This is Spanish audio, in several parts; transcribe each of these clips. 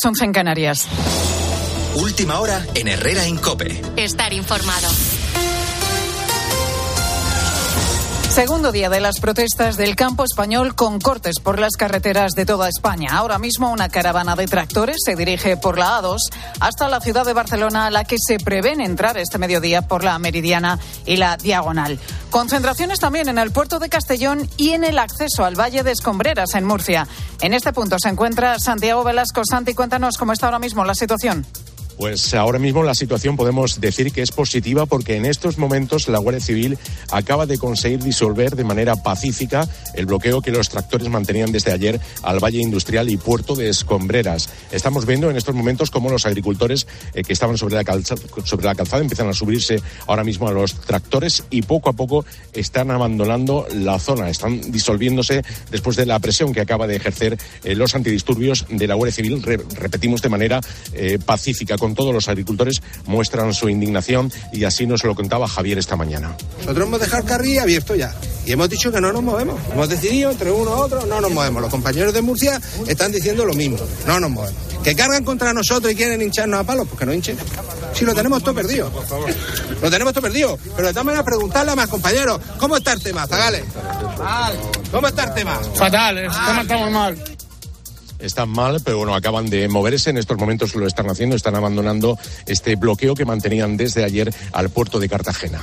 Son en Canarias. Última hora en Herrera Incope. Estar informado. Segundo día de las protestas del campo español con cortes por las carreteras de toda España. Ahora mismo una caravana de tractores se dirige por la A2 hasta la ciudad de Barcelona, a la que se prevén entrar este mediodía por la Meridiana y la Diagonal. Concentraciones también en el puerto de Castellón y en el acceso al Valle de Escombreras, en Murcia. En este punto se encuentra Santiago Velasco. Santi, cuéntanos cómo está ahora mismo la situación. Pues ahora mismo la situación podemos decir que es positiva porque en estos momentos la Guardia Civil acaba de conseguir disolver de manera pacífica el bloqueo que los tractores mantenían desde ayer al Valle Industrial y Puerto de Escombreras. Estamos viendo en estos momentos cómo los agricultores eh, que estaban sobre la, calzada, sobre la calzada empiezan a subirse ahora mismo a los tractores y poco a poco están abandonando la zona, están disolviéndose después de la presión que acaba de ejercer eh, los antidisturbios de la Guardia Civil, repetimos de manera eh, pacífica con todos los agricultores muestran su indignación y así nos lo contaba Javier esta mañana. Nosotros hemos dejado el carril abierto ya y hemos dicho que no nos movemos. Hemos decidido entre uno y otro, no nos movemos. Los compañeros de Murcia están diciendo lo mismo, no nos movemos. Que cargan contra nosotros y quieren hincharnos a palos, pues que no hinchen. Si lo tenemos todo perdido. Lo tenemos todo perdido. Pero de todas maneras preguntarle a más compañeros, ¿cómo está el tema, Zagales? ¿Cómo está el tema? Fatal, estamos mal están mal, pero bueno, acaban de moverse. En estos momentos lo están haciendo, están abandonando este bloqueo que mantenían desde ayer al puerto de Cartagena.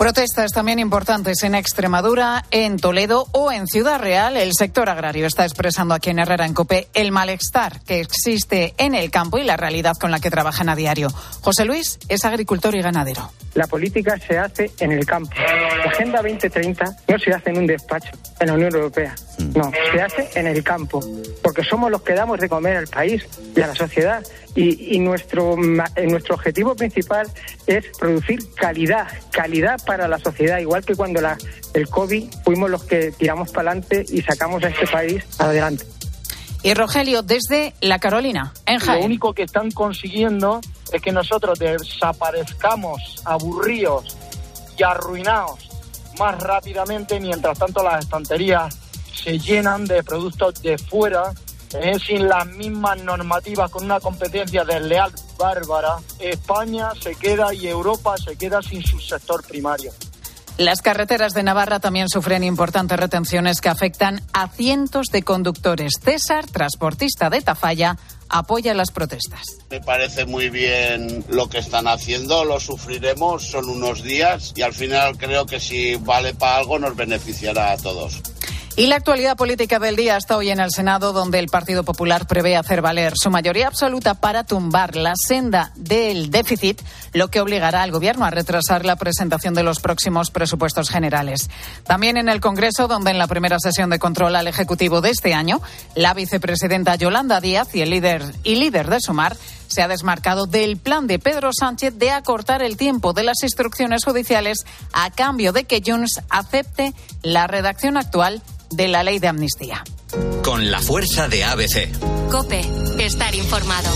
Protestas también importantes en Extremadura, en Toledo o en Ciudad Real. El sector agrario está expresando aquí en Herrera en Cope el malestar que existe en el campo y la realidad con la que trabajan a diario. José Luis es agricultor y ganadero. La política se hace en el campo. La Agenda 2030 no se hace en un despacho en la Unión Europea. No, se hace en el campo, porque somos los que damos de comer al país y a la sociedad. Y, nuestro, eh, nuestro objetivo principal es producir calidad, calidad para la sociedad, igual que cuando la, el COVID fuimos los que tiramos para adelante y sacamos a este país adelante. Y Rogelio, desde La Carolina, en Jaén. Lo único que están consiguiendo es que nosotros desaparezcamos aburridos y arruinados más rápidamente, mientras tanto las estanterías se llenan de productos de fuera, eh, sin las mismas normativas, con una competencia desleal bárbara. España se queda y Europa se queda sin su sector primario. Las carreteras de Navarra también sufren importantes retenciones que afectan a cientos de conductores. César, transportista de Tafalla, apoya las protestas. Me parece muy bien lo que están haciendo, lo sufriremos, son unos días y al final creo que si vale para algo nos beneficiará a todos. Y la actualidad política del día está hoy en el Senado, donde el Partido Popular prevé hacer valer su mayoría absoluta para tumbar la senda del déficit, lo que obligará al Gobierno a retrasar la presentación de los próximos presupuestos generales. También en el Congreso, donde en la primera sesión de control al Ejecutivo de este año, la vicepresidenta Yolanda Díaz y el líder y líder de Sumar se ha desmarcado del plan de Pedro Sánchez de acortar el tiempo de las instrucciones judiciales a cambio de que Junts acepte la redacción actual de la ley de amnistía. Con la fuerza de ABC. Cope, estar informado.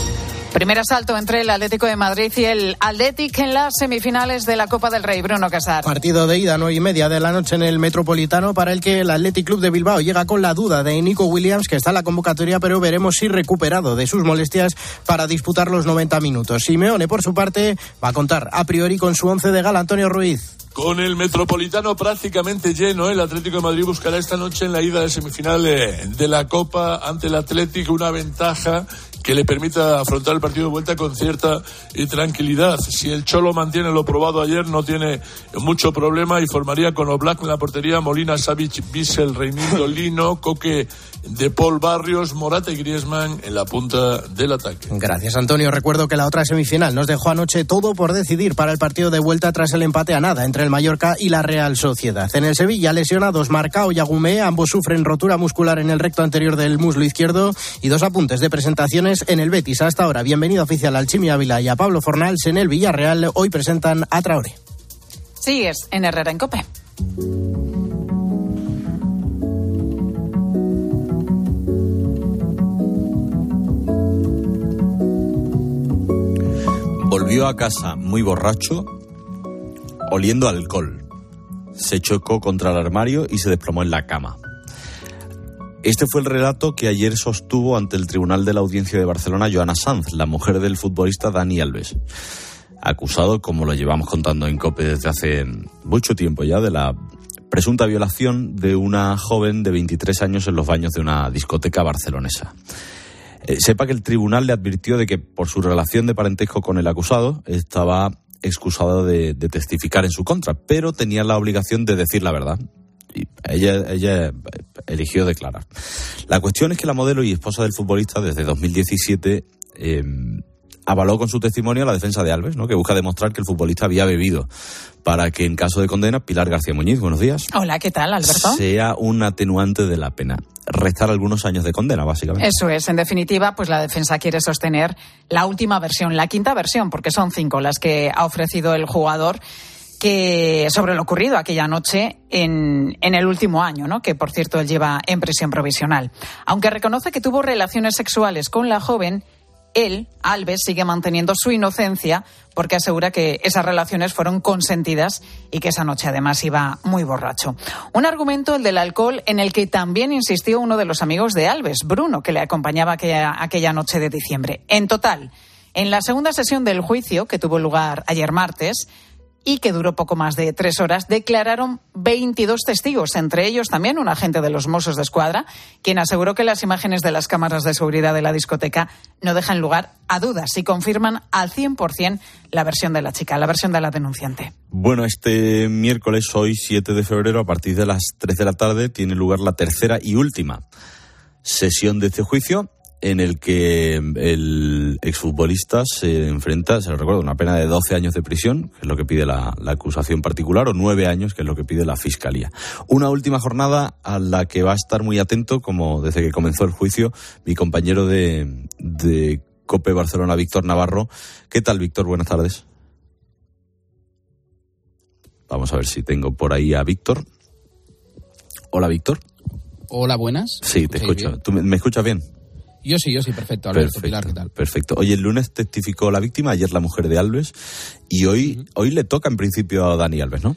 Primer asalto entre el Atlético de Madrid y el Athletic en las semifinales de la Copa del Rey. Bruno Casar. Partido de ida, nueve y media de la noche en el Metropolitano, para el que el Athletic Club de Bilbao llega con la duda de Nico Williams, que está en la convocatoria, pero veremos si recuperado de sus molestias para disputar los 90 minutos. Simeone, por su parte, va a contar a priori con su once de gala, Antonio Ruiz. Con el Metropolitano prácticamente lleno, el Atlético de Madrid buscará esta noche en la ida de semifinales de la Copa ante el Atlético una ventaja que le permita afrontar el partido de vuelta con cierta eh, tranquilidad. Si el Cholo mantiene lo probado ayer, no tiene mucho problema y formaría con Oblak en la portería, Molina, Savic, Bissell, Reinildo, Lino, Coque de Paul Barrios, Morata y Griezmann en la punta del ataque. Gracias, Antonio. Recuerdo que la otra semifinal nos dejó anoche todo por decidir para el partido de vuelta tras el empate a nada entre el Mallorca y la Real Sociedad. En el Sevilla, lesionados Marcao y Agumé, ambos sufren rotura muscular en el recto anterior del muslo izquierdo y dos apuntes de presentaciones en el Betis. Hasta ahora, bienvenido oficial al Chimi Ávila y a Pablo Fornals en el Villarreal. Hoy presentan a Traore. Sigues en Herrera en Cope. Volvió a casa muy borracho, oliendo alcohol. Se chocó contra el armario y se desplomó en la cama. Este fue el relato que ayer sostuvo ante el Tribunal de la Audiencia de Barcelona Joana Sanz, la mujer del futbolista Dani Alves, acusado, como lo llevamos contando en COPE desde hace mucho tiempo ya, de la presunta violación de una joven de 23 años en los baños de una discoteca barcelonesa. Eh, sepa que el tribunal le advirtió de que por su relación de parentesco con el acusado estaba excusado de, de testificar en su contra, pero tenía la obligación de decir la verdad. Ella, ella eligió declarar. La cuestión es que la modelo y esposa del futbolista desde 2017 eh, avaló con su testimonio la defensa de Alves, ¿no? que busca demostrar que el futbolista había bebido para que en caso de condena, Pilar García Muñiz, buenos días. Hola, ¿qué tal, Alberto? Sea un atenuante de la pena. Restar algunos años de condena, básicamente. Eso es. En definitiva, pues la defensa quiere sostener la última versión, la quinta versión, porque son cinco las que ha ofrecido el jugador que sobre lo ocurrido aquella noche en, en, el último año, ¿no? que por cierto él lleva en prisión provisional. Aunque reconoce que tuvo relaciones sexuales con la joven, él, Alves, sigue manteniendo su inocencia porque asegura que esas relaciones fueron consentidas y que esa noche además iba muy borracho. Un argumento, el del alcohol, en el que también insistió uno de los amigos de Alves, Bruno, que le acompañaba aquella, aquella noche de diciembre. En total, en la segunda sesión del juicio, que tuvo lugar ayer martes, y que duró poco más de tres horas, declararon 22 testigos, entre ellos también un agente de los Mossos de Escuadra, quien aseguró que las imágenes de las cámaras de seguridad de la discoteca no dejan lugar a dudas y confirman al 100% la versión de la chica, la versión de la denunciante. Bueno, este miércoles, hoy 7 de febrero, a partir de las 3 de la tarde, tiene lugar la tercera y última sesión de este juicio en el que el exfutbolista se enfrenta, se lo recuerdo, una pena de 12 años de prisión, que es lo que pide la, la, acusación particular, o 9 años, que es lo que pide la fiscalía. Una última jornada a la que va a estar muy atento, como desde que comenzó el juicio, mi compañero de, de COPE Barcelona, Víctor Navarro. ¿Qué tal, Víctor? Buenas tardes. Vamos a ver si tengo por ahí a Víctor. Hola, Víctor. Hola, buenas. Sí, te escucho. ¿Tú me, me escuchas bien? Yo sí, yo sí, perfecto. Alberto perfecto, Pilar, ¿qué tal? Perfecto. Oye, el lunes testificó la víctima, ayer la mujer de Alves, y hoy, uh -huh. hoy le toca en principio a Dani Alves, ¿no?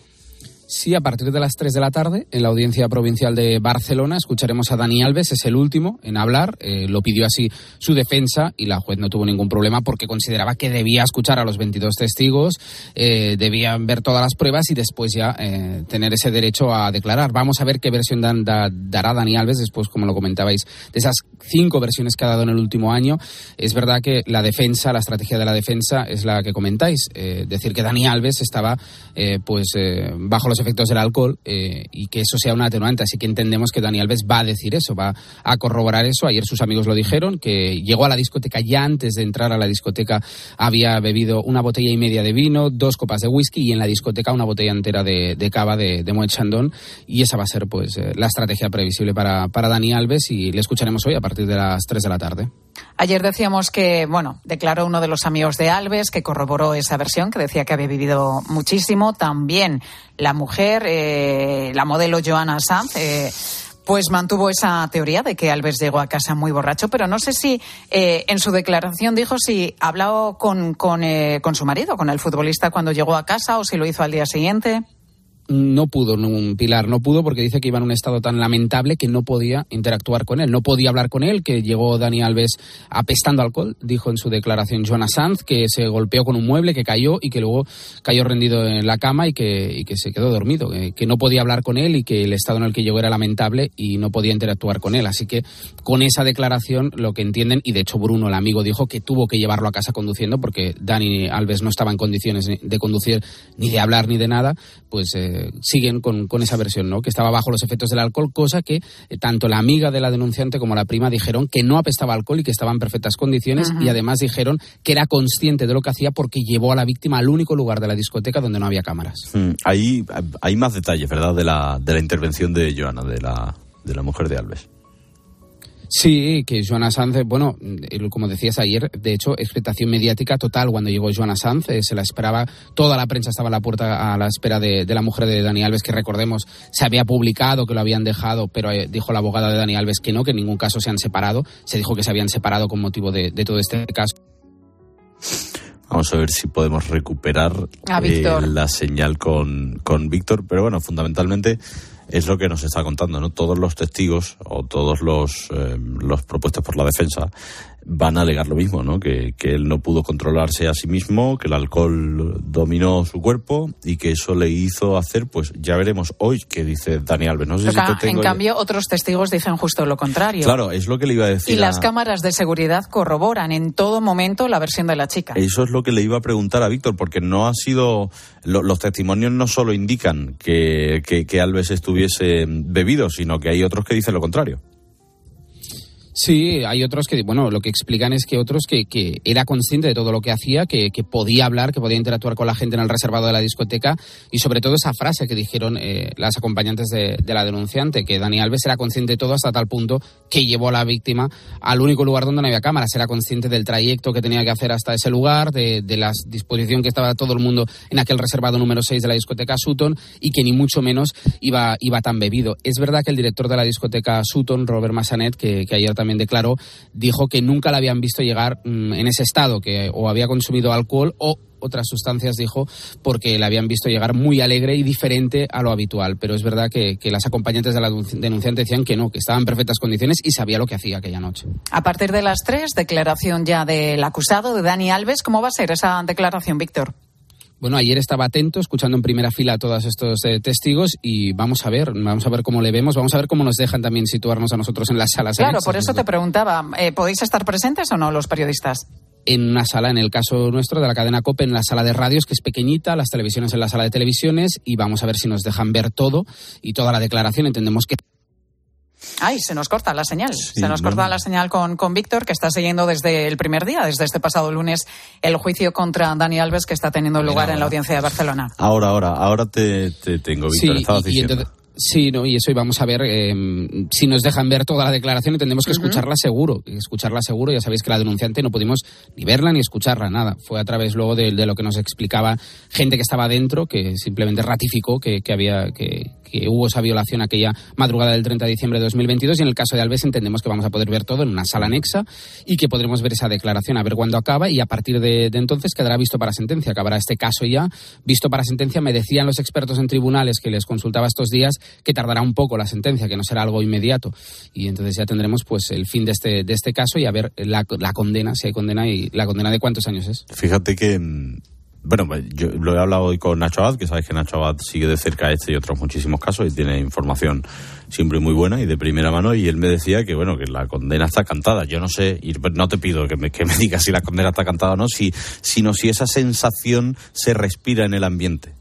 Sí, a partir de las 3 de la tarde, en la Audiencia Provincial de Barcelona, escucharemos a Dani Alves, es el último en hablar. Eh, lo pidió así su defensa y la juez no tuvo ningún problema porque consideraba que debía escuchar a los 22 testigos, eh, debían ver todas las pruebas y después ya eh, tener ese derecho a declarar. Vamos a ver qué versión da, da, dará Dani Alves después, como lo comentabais, de esas cinco versiones que ha dado en el último año. Es verdad que la defensa, la estrategia de la defensa es la que comentáis, decir que Dani Alves estaba pues bajo los efectos del alcohol eh, y que eso sea un atenuante. Así que entendemos que Dani Alves va a decir eso, va a corroborar eso. Ayer sus amigos lo dijeron, que llegó a la discoteca ya antes de entrar a la discoteca había bebido una botella y media de vino, dos copas de whisky y en la discoteca una botella entera de, de cava de, de Moet Chandon. Y esa va a ser pues eh, la estrategia previsible para, para Dani Alves y le escucharemos hoy a partir de las 3 de la tarde. Ayer decíamos que, bueno, declaró uno de los amigos de Alves que corroboró esa versión, que decía que había vivido muchísimo. También la mujer, eh, la modelo Joana Sanz, eh, pues mantuvo esa teoría de que Alves llegó a casa muy borracho, pero no sé si eh, en su declaración dijo si habló con, con, eh, con su marido, con el futbolista, cuando llegó a casa o si lo hizo al día siguiente no pudo, no, Pilar no pudo porque dice que iba en un estado tan lamentable que no podía interactuar con él, no podía hablar con él, que llegó Dani Alves apestando alcohol, dijo en su declaración Joana Sanz, que se golpeó con un mueble, que cayó y que luego cayó rendido en la cama y que, y que se quedó dormido, que, que, no podía hablar con él y que el estado en el que llegó era lamentable y no podía interactuar con él. Así que con esa declaración lo que entienden, y de hecho Bruno, el amigo, dijo que tuvo que llevarlo a casa conduciendo porque Dani Alves no estaba en condiciones de conducir ni de hablar ni de nada, pues... Eh, siguen con, con, esa versión, ¿no? Que estaba bajo los efectos del alcohol, cosa que eh, tanto la amiga de la denunciante como la prima dijeron que no apestaba alcohol y que estaba en perfectas condiciones y además dijeron que era consciente de lo que hacía porque llevó a la víctima al único lugar de la discoteca donde no había cámaras. Mm, ahí hay más detalles, ¿verdad? De la, de la intervención de Joana, de la, de la mujer de Alves. Sí, que Joana Sanz, bueno, como decías ayer, de hecho, expectación mediática total. Cuando llegó Joana Sanz, eh, se la esperaba, toda la prensa estaba a la puerta a la espera de, de, la mujer de Dani Alves, que recordemos, se había publicado que lo habían dejado, pero eh, dijo la abogada de Dani Alves que no, que en ningún caso se han separado, se dijo que se habían separado con motivo de, de todo este caso. Vamos a ver si podemos recuperar eh, la señal con, con Víctor, pero bueno, fundamentalmente es lo que nos está contando, ¿no? Todos los testigos o todos los, eh, los propuestos por la defensa van a alegar lo mismo, ¿no? Que, que él no pudo controlarse a sí mismo, que el alcohol dominó su cuerpo y que eso le hizo hacer, pues ya veremos hoy qué dice Dani Alves. No sé si Toca- te tengo en cambio, otros testigos dicen justo lo contrario. Claro, es lo que le iba a decir. Y las cámaras de seguridad corroboran en todo momento la versión de la chica. Eso es lo que le iba a preguntar a Víctor, porque no ha sido. lo- los testimonios no solo indican que, que, que Alves estuviese bebido, sino que hay otros que dicen lo contrario. Sí, hay otros que, bueno, lo que explican es que otros que, que era consciente de todo lo que hacía, que, que podía hablar, que podía interactuar con la gente en el reservado de la discoteca y sobre todo esa frase que dijeron eh, las acompañantes de, de la denunciante, que Dani Alves era consciente de todo hasta tal punto que llevó a la víctima al único lugar donde no había cámaras, era consciente del trayecto que tenía que hacer hasta ese lugar, de, de la disposición que estaba todo el mundo en aquel reservado número 6 de la discoteca Sutton y que ni mucho menos iba, iba tan bebido. Es verdad que el director de la discoteca Sutton, Robert Massanet, que, que ayer también declaró, dijo que nunca la habían visto llegar mm, en ese estado, que o había consumido alcohol o otras sustancias, dijo, porque la habían visto llegar muy alegre y diferente a lo habitual. Pero es verdad que, que las acompañantes de la denunci- denunciante decían que no, que estaba en perfectas condiciones y sabía lo que hacía aquella noche. A partir de las tres, declaración ya del acusado, de Dani Alves. ¿Cómo va a ser esa declaración, Víctor? Bueno, ayer estaba atento, escuchando en primera fila a todos estos eh, testigos y vamos a ver, vamos a ver cómo le vemos, vamos a ver cómo nos dejan también situarnos a nosotros en las salas. Claro, anexas, por eso te preguntaba, eh, ¿podéis estar presentes o no los periodistas? en una sala, en el caso nuestro de la cadena COPE, en la sala de radios, que es pequeñita, las televisiones en la sala de televisiones, y vamos a ver si nos dejan ver todo y toda la declaración. Entendemos que Ay, se nos corta la señal. se nos no, corta la señal con, con Víctor, que está siguiendo desde el primer día, desde este pasado lunes, el juicio contra Dani Alves que está teniendo lugar en la audiencia de Barcelona. Ahora, ahora, ahora te, te tengo, Víctor. Sí, estabas y- y diciendo. entonces- sí, no, y eso, y vamos a ver eh, si nos dejan ver toda la declaración y tendremos que escucharla seguro. Escucharla seguro, ya sabéis que la denunciante no pudimos ni verla ni escucharla, nada. Fue a través luego de, de lo que nos explicaba gente que estaba dentro, que simplemente ratificó que, que había que, que hubo esa violación aquella madrugada del 30 de diciembre de 2022 y en el caso de Alves entendemos que vamos a poder ver todo en una sala anexa y que podremos ver esa declaración a ver cuándo acaba y a partir de, entonces quedará visto para sentencia, acabará este caso ya visto para sentencia. Me decían los expertos en tribunales que les consultaba estos días que tardará un poco la sentencia, que no será algo inmediato y entonces ya tendremos pues el fin de este, de este caso y a ver la, la condena, si hay condena y la condena de cuántos años es. Fíjate que. Bueno, yo lo he hablado hoy con Nacho Abad, que sabes que Nacho Abad sigue de cerca este y otros muchísimos casos y tiene información siempre muy buena y de primera mano. Y él me decía que, bueno, que la condena está cantada. Yo no sé, y no te pido que me, que me digas si la condena está cantada o no, si, sino si esa sensación se respira en el ambiente.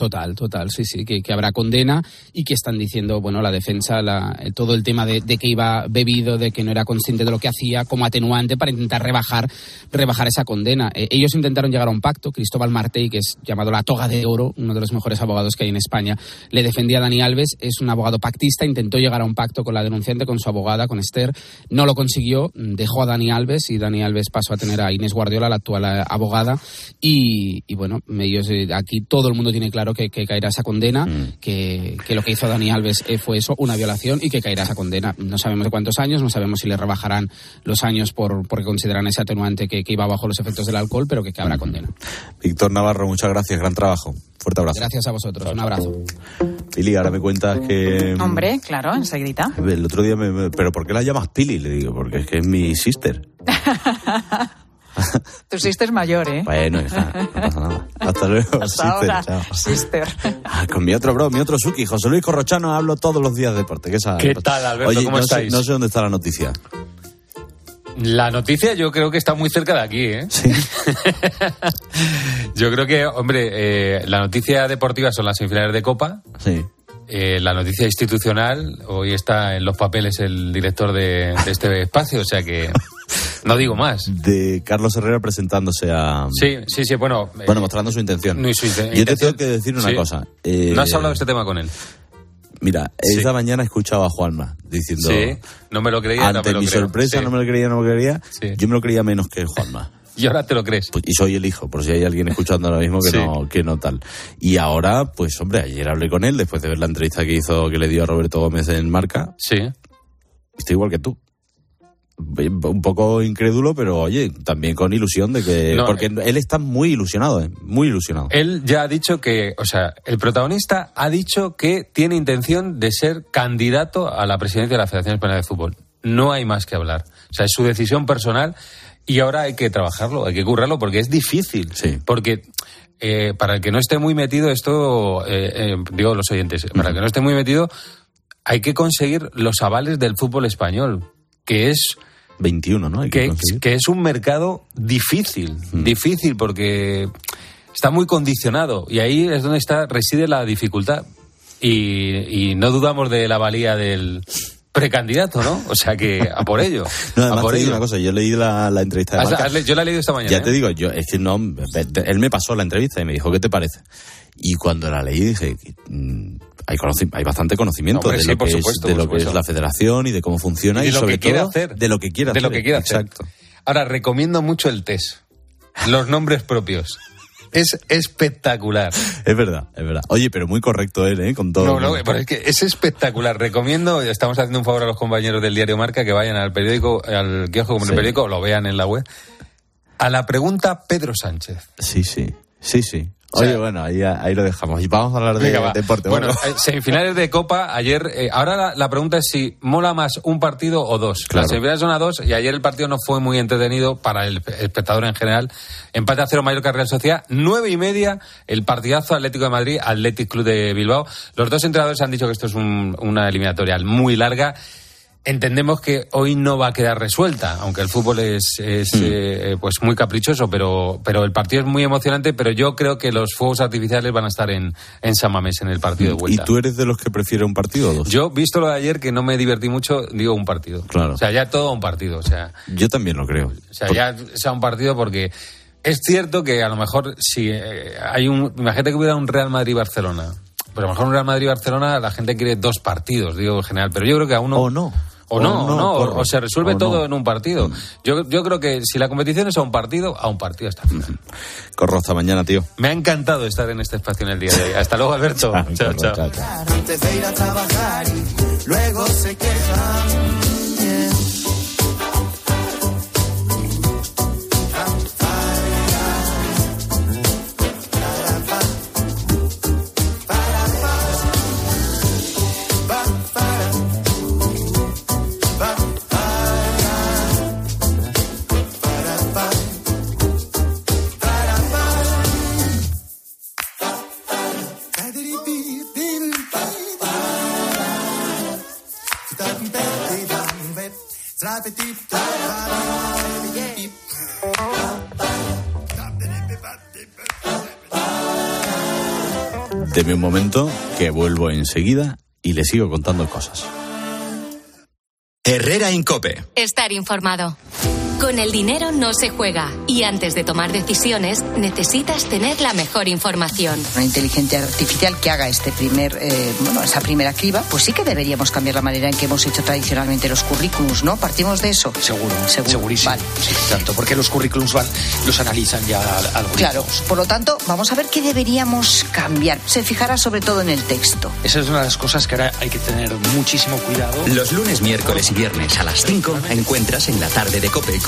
Total, total, sí, sí, que, habrá condena y que están diciendo, bueno, la defensa, la- eh, todo el tema de, que iba bebido, de que no era consciente de lo que hacía, como atenuante para intentar rebajar, rebajar esa condena. Eh, ellos intentaron llegar a un pacto. Cristóbal Martey, que es llamado la toga de oro, uno de los mejores abogados que hay en España, le defendía a Dani Alves, es un abogado pactista, intentó llegar a un pacto con la denunciante, con su abogada, con Esther, no lo consiguió, dejó a Dani Alves y Dani Alves pasó a tener a Inés Guardiola, la actual eh, abogada, y, y bueno, ellos aquí todo el mundo tiene claro que, que caerá esa condena, que, que lo que hizo Dani Alves eh, fue eso, una violación, y que caerá esa condena. No sabemos de cuántos años, no sabemos si le rebajarán los años por porque consideran ese atenuante que, que iba bajo los efectos del alcohol, pero que, que habrá condena. Víctor Navarro, muchas gracias, gran trabajo. Fuerte abrazo. Gracias a vosotros, un abrazo. Pili, ahora me cuentas que. Hombre, claro, enseguidita. El otro día me, me- ¿Pero por qué la llamas Pili? Le digo, porque es que es mi sister. Tu sister es mayor, ¿eh? Bueno, hija, no pasa nada. Hasta luego, Hasta sister. ahora, chao. sister. Ah, con mi otro bro, mi otro Suki, José Luis Corrochano, hablo todos los días de deporte. ¿Qué, tal, Alberto? Oye, ¿Cómo no sé- estáis? no sé dónde está la noticia. La noticia yo creo que está muy cerca de aquí, ¿eh? yo creo que, hombre, eh, la noticia deportiva son las semifinales de Copa. Sí. Eh, la noticia institucional, hoy está en los papeles el director de, de este espacio, o sea que no digo más. De Carlos Herrera presentándose a. Sí, sí, sí, bueno. eh, Bueno, mostrando su intención. no, su Yo te tengo que decir una Sí. cosa. eh, ¿No has hablado de este tema con él? Mira, Sí. esta mañana escuchaba a Juanma diciendo. Sí, no me lo creía, no Ante me lo mi creo. sorpresa, Sí. no me lo creía, no me lo creía. Sí. Yo me lo creía menos que Juanma. Y ahora te lo crees. Pues, y soy el hijo, por si hay alguien escuchando ahora mismo que, no, que no tal. Y ahora, pues hombre, ayer hablé con él después de ver la entrevista que hizo, que le dio a Roberto Gómez en Marca. Sí. Estoy igual que tú. Un poco incrédulo, pero oye, también con ilusión de que. No, porque eh. él está muy ilusionado, ¿eh? muy ilusionado. Él ya ha dicho que, o sea, el protagonista ha dicho que tiene intención de ser candidato a la presidencia de la Federación Española de Fútbol. No hay más que hablar. O sea, es su decisión personal y ahora hay que trabajarlo, hay que currarlo porque es difícil. Porque eh, para el que no esté muy metido, esto, eh, eh, digo los oyentes, para el que no esté muy metido, hay que conseguir los avales del fútbol español, que es 21, ¿no? Hay que que, conseguir. que es un mercado difícil, difícil porque está muy condicionado y ahí es donde está reside la dificultad y, y no dudamos de la valía del precandidato, ¿no? O sea que a por ello. No, a además por te digo ello. una cosa, yo leí la, la entrevista de Marca. le- yo la he leído esta mañana. Ya ¿eh? te digo, yo, es que no, él me pasó la entrevista y me dijo, ¿qué te parece? Y cuando la leí dije, mm, hay, bastante conocimiento Hombre, de sí, lo, que, supuesto, es, de por lo que es supuesto. la federación y de cómo funciona y, de lo sobre que quiere todo hacer. de lo que quiere De hacer. lo que quiere hacer. Exacto. Ahora, recomiendo mucho el test. Los nombres propios. Es espectacular. Es verdad, es verdad. Oye, pero muy correcto él, ¿eh? Con todo. No, no, pero es que es espectacular. Recomiendo, estamos haciendo un favor a los compañeros del diario Marca que vayan al periódico, al kiosco como en el Sí. periódico, lo vean en la web. A la pregunta Pedro Sánchez. Sí, sí, sí, sí. O sea- Oye, bueno, ahí, ahí lo dejamos. Y vamos a hablar de Venga, deporte. Bueno, Bueno, eh, semifinales de Copa, ayer, eh, ahora la, la pregunta es si mola más un partido o dos. Claro. Las semifinales son a dos y ayer el partido no fue muy entretenido para el espectador en general. Empate a cero Mallorca Real Sociedad, nueve y media el partidazo Atlético de Madrid, Athletic Club de Bilbao. Los dos entrenadores han dicho que esto es un- una eliminatoria muy larga. Entendemos que hoy no va a quedar resuelta, aunque el fútbol es, es, Hmm. eh, pues muy caprichoso, pero, pero el partido es muy emocionante, pero yo creo que los fuegos artificiales van a estar en, en San Mamés en el partido de ¿Y vuelta. tú eres de los que prefiere un partido o dos? Yo, visto lo de ayer, que no me divertí mucho, digo un partido. Claro. O sea, ya todo un partido. O sea, Yo también lo creo. o sea ya sea un partido porque es cierto que a lo mejor si eh, hay un... Imagínate que hubiera un Real Madrid-Barcelona. Pero a lo mejor un Real Madrid-Barcelona la gente quiere dos partidos, digo en general. Pero yo creo que a uno... O no. O no, O no, no, o- corro. o se resuelve O todo no. en un partido. Yo, yo creo que si la competición es a un partido, a un partido hasta el final. Corro hasta mañana, tío. Me ha encantado estar en este espacio en el día de hoy. Hasta luego, Alberto. Chao, chao. Corro, chao. chao, chao. antes de ir a trabajar y luego se quejan. Deme un momento que vuelvo enseguida y le sigo contando cosas. Herrera Incope. Estar informado. Con el dinero no se juega y antes de tomar decisiones necesitas tener la mejor información. Una inteligencia artificial que haga este primer, eh, bueno, esa primera criba, pues sí que deberíamos cambiar la manera en que hemos hecho tradicionalmente los currículums, ¿no? Partimos de eso. Seguro, Seguro. segurísimo. Vale. Sí, tanto porque los currículums van, los analizan ya al- algoritmos. Claro, por lo tanto, vamos a ver qué deberíamos cambiar. Se fijará sobre todo en el texto. Esa es una de las cosas que ahora hay que tener muchísimo cuidado. Los lunes, miércoles y viernes a las 5 encuentras en la tarde de Cope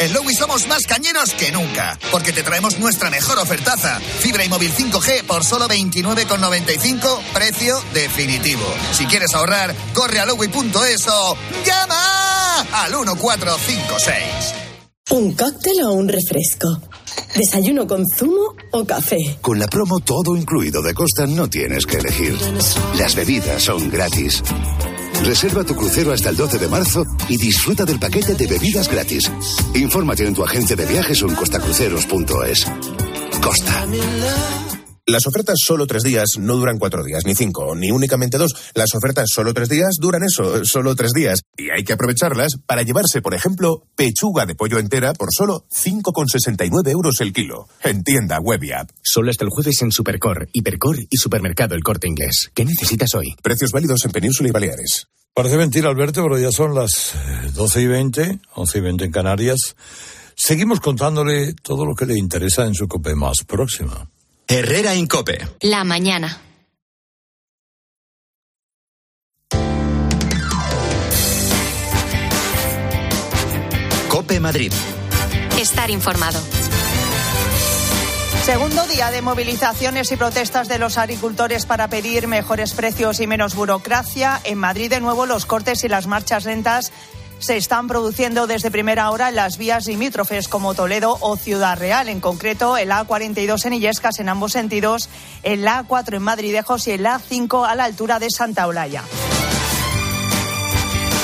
En Lowy somos más cañeros que nunca, porque te traemos nuestra mejor ofertaza. Fibra y móvil 5G por solo 29,95, precio definitivo. Si quieres ahorrar, corre a lowy.es o llama al 1456. ¿Un cóctel o un refresco? ¿Desayuno con zumo o café? Con la promo todo incluido de Costa no tienes que elegir. Las bebidas son gratis. Reserva tu crucero hasta el 12 de marzo y disfruta del paquete de bebidas gratis. Infórmate en tu agencia de viajes o en costacruceros.es. Costa. Las ofertas solo tres días no duran cuatro días, ni cinco, ni únicamente dos. Las ofertas solo tres días duran eso, solo tres días. Y hay que aprovecharlas para llevarse, por ejemplo, pechuga de pollo entera por solo 5,69 euros el kilo. En tienda web y app. Solo hasta el jueves en Supercor, Hipercor y Supermercado El Corte Inglés. ¿Qué necesitas hoy? Precios válidos en Península y Baleares. Parece mentira, Alberto, pero ya son las 12 y 20, 11 y 20 en Canarias. Seguimos contándole todo lo que le interesa en su COPE más próxima. Herrera Incope. La mañana. Cope Madrid. Estar informado. Segundo día de movilizaciones y protestas de los agricultores para pedir mejores precios y menos burocracia. En Madrid, de nuevo, los cortes y las marchas lentas se están produciendo desde primera hora en las vías limítrofes como Toledo o Ciudad Real. En concreto, el A42 en Illescas en ambos sentidos, el A4 en Madridejos y el A5 a la altura de Santa Olaya.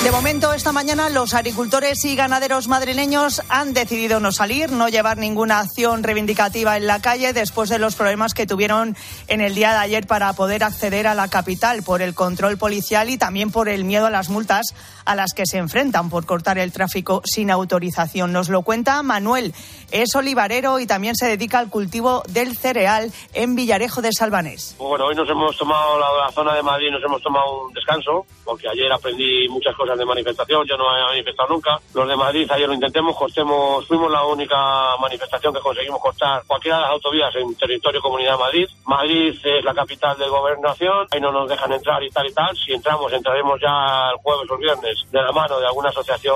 De momento, esta mañana los agricultores y ganaderos madrileños han decidido no salir, no llevar ninguna acción reivindicativa en la calle después de los problemas que tuvieron en el día de ayer para poder acceder a la capital por el control policial y también por el miedo a las multas a las que se enfrentan por cortar el tráfico sin autorización. Nos lo cuenta Manuel, es olivarero y también se dedica al cultivo del cereal en Villarejo de Salvanés. Bueno, hoy nos hemos tomado la, la zona de Madrid, nos hemos tomado un descanso porque ayer aprendí muchas cosas de manifestación, yo no he manifestado nunca. Los de Madrid ayer lo intentemos, cortemos, fuimos la única manifestación que conseguimos cortar cualquiera de las autovías en territorio Comunidad de Madrid. Madrid es la capital de gobernación, ahí no nos dejan entrar y tal y tal. Si entramos, entraremos ya el jueves o el viernes de la mano de alguna asociación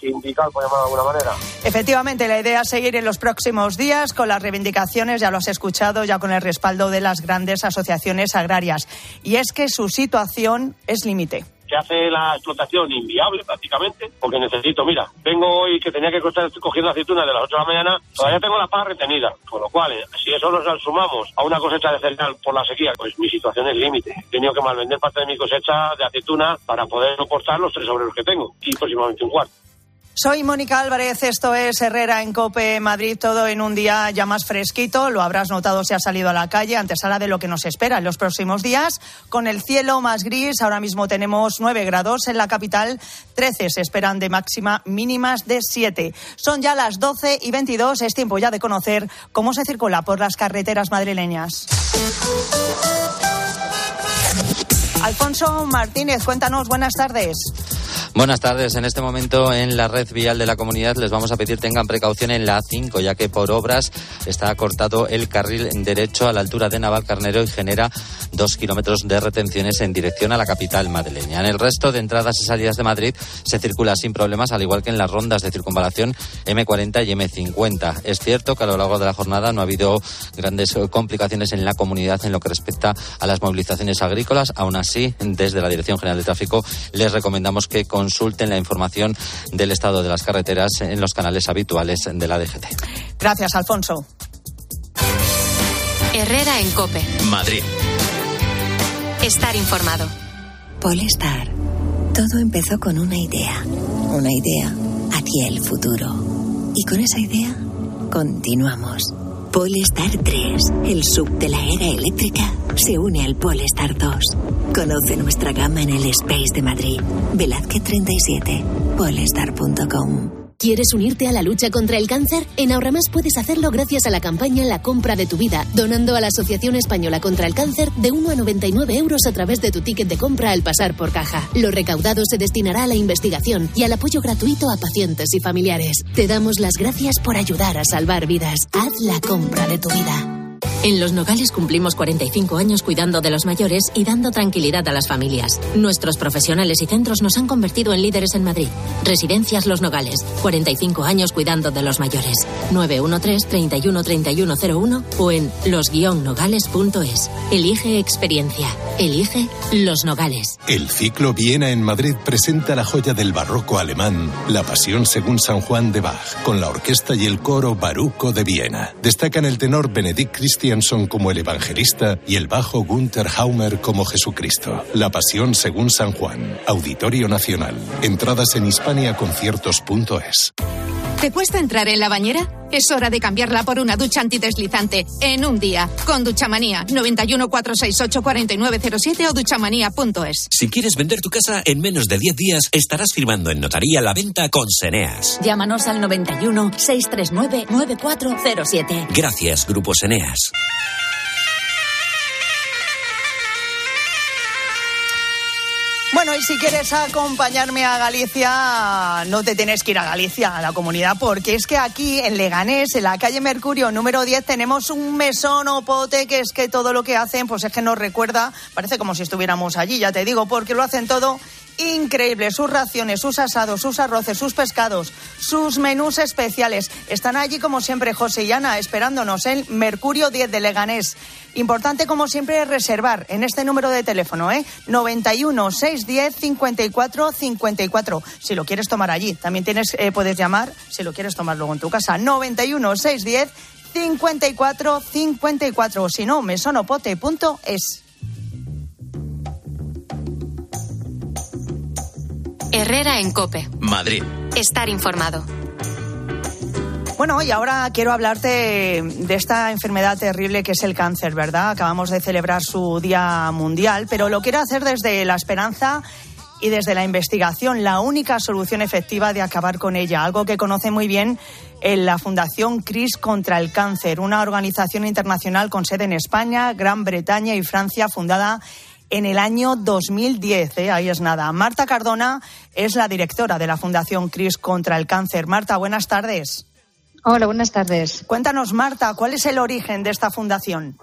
sindical, por llamarlo de alguna manera. Efectivamente, la idea es seguir en los próximos días con las reivindicaciones, ya lo has escuchado, ya con el respaldo de las grandes asociaciones agrarias. Y es que su situación es límite que hace la explotación inviable prácticamente, porque necesito, mira, vengo hoy que tenía que estar cogiendo aceitunas de las 8 de la mañana, todavía tengo la paz retenida, con lo cual, eh, si eso nos sumamos a una cosecha de cereal por la sequía, pues mi situación es límite. He tenido que malvender parte de mi cosecha de aceituna para poder soportar los tres obreros que tengo, y próximamente un cuarto. Soy Mónica Álvarez, esto es Herrera en Cope Madrid, todo en un día ya más fresquito, lo habrás notado si has salido a la calle, antesala de lo que nos espera en los próximos días, con el cielo más gris, ahora mismo tenemos 9 grados en la capital, 13 se esperan de máxima, mínimas de 7. Son ya las 12 y 22, es tiempo ya de conocer cómo se circula por las carreteras madrileñas. Alfonso Martínez, cuéntanos, buenas tardes. Buenas tardes. En este momento en la red vial de la comunidad les vamos a pedir tengan precaución en la A5, ya que por obras está cortado el carril derecho a la altura de Navalcarnero y genera dos kilómetros de retenciones en dirección a la capital madrileña. En el resto de entradas y salidas de Madrid se circula sin problemas, al igual que en las rondas de circunvalación M40 y M50. Es cierto que a lo largo de la jornada no ha habido grandes complicaciones en la comunidad en lo que respecta a las movilizaciones agrícolas. Aún así, desde la Dirección General de Tráfico les recomendamos que consulten la información del estado de las carreteras en los canales habituales de la DGT. Gracias, Alfonso. Herrera en Cope. Madrid. Estar informado. Polestar. Todo empezó con una idea. Una idea hacia el futuro. Y con esa idea continuamos. Polestar 3, el sub de la era eléctrica, se une al Polestar 2. Conoce nuestra gama en el Space de Madrid. Velázquez 37, polestar.com. ¿Quieres unirte a la lucha contra el cáncer? En Ahorramás puedes hacerlo gracias a la campaña La compra de tu vida, donando a la Asociación Española contra el Cáncer de 1 a 99 euros a través de tu ticket de compra al pasar por caja. Lo recaudado se destinará a la investigación y al apoyo gratuito a pacientes y familiares. Te damos las gracias por ayudar a salvar vidas. Haz la compra de tu vida. En Los Nogales cumplimos 45 años cuidando de los mayores y dando tranquilidad a las familias. Nuestros profesionales y centros nos han convertido en líderes en Madrid. Residencias Los Nogales, 45 años cuidando de los mayores. 913-313101 o en los-nogales.es. Elige experiencia. Elige Los Nogales. El ciclo Viena en Madrid presenta la joya del barroco alemán, La Pasión según San Juan de Bach, con la orquesta y el coro Baruco de Viena. Destacan el tenor Benedict Christianson como el evangelista y el bajo Gunther Haumer como Jesucristo. La Pasión según San Juan, Auditorio Nacional. Entradas en hispaniaconciertos.es. ¿Te cuesta entrar en la bañera? Es hora de cambiarla por una ducha antideslizante en un día con Duchamanía 91 468 4907 o duchamanía.es. Si quieres vender tu casa en menos de 10 días, estarás firmando en notaría la venta con Seneas. Llámanos al 91 639 9407. Gracias, Grupo Seneas. Bueno, y si quieres acompañarme a Galicia, no te tienes que ir a Galicia, a la comunidad, porque es que aquí en Leganés, en la calle Mercurio número 10, tenemos un mesón o pote que es que todo lo que hacen, pues es que nos recuerda, parece como si estuviéramos allí, ya te digo, porque lo hacen todo increíble. Sus raciones, sus asados, sus arroces, sus pescados, sus menús especiales. Están allí, como siempre, José y Ana, esperándonos en Mercurio 10 de Leganés. Importante, como siempre, reservar en este número de teléfono, ¿eh? 91 610 54 54. Si lo quieres tomar allí, también tienes, eh, puedes llamar si lo quieres tomar luego en tu casa. 91 610 54 54. O si no, mesonopote.es. Herrera en Cope. Madrid. Estar informado. Bueno, y ahora quiero hablarte de esta enfermedad terrible que es el cáncer, ¿verdad? Acabamos de celebrar su Día Mundial, pero lo quiero hacer desde la esperanza y desde la investigación, la única solución efectiva de acabar con ella, algo que conoce muy bien en la Fundación CRIS contra el Cáncer, una organización internacional con sede en España, Gran Bretaña y Francia, fundada en el año 2010. ¿eh? Ahí es nada. Marta Cardona es la directora de la Fundación CRIS contra el Cáncer. Marta, buenas tardes. Hola, buenas tardes. Cuéntanos, Marta, ¿cuál es el origen de esta fundación?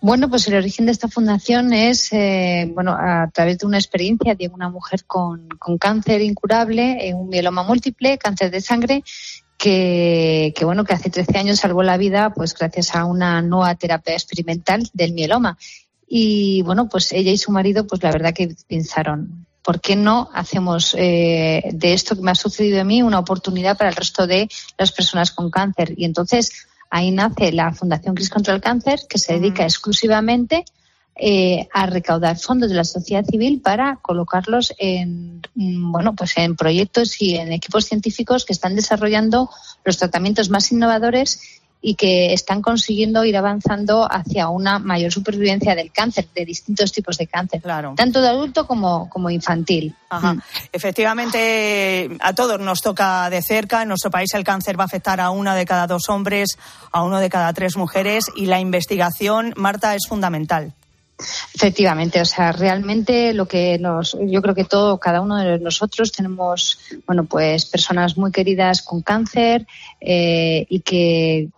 Bueno, pues el origen de esta fundación es, eh, bueno, a través de una experiencia de una mujer con, con cáncer incurable, eh, un mieloma múltiple, cáncer de sangre, que, que, bueno, que hace 13 años salvó la vida, pues gracias a una nueva terapia experimental del mieloma. Y bueno, pues ella y su marido, pues la verdad que pensaron, ¿por qué no hacemos eh, de esto que me ha sucedido a mí una oportunidad para el resto de las personas con cáncer? Y entonces ahí nace la Fundación Cris contra el Cáncer, que se dedica exclusivamente eh, a recaudar fondos de la sociedad civil para colocarlos en mm, bueno pues en proyectos y en equipos científicos que están desarrollando los tratamientos más innovadores y que están consiguiendo ir avanzando hacia una mayor supervivencia del cáncer, de distintos tipos de cáncer, tanto de adulto como, como infantil. Mm. Efectivamente, a todos nos toca de cerca. En nuestro país el cáncer va a afectar a una de cada dos hombres, a uno de cada tres mujeres y la investigación, Marta, es fundamental. Efectivamente, o sea, realmente lo que nos, yo creo que todo, cada uno de nosotros tenemos, bueno, pues personas muy queridas con cáncer eh, y que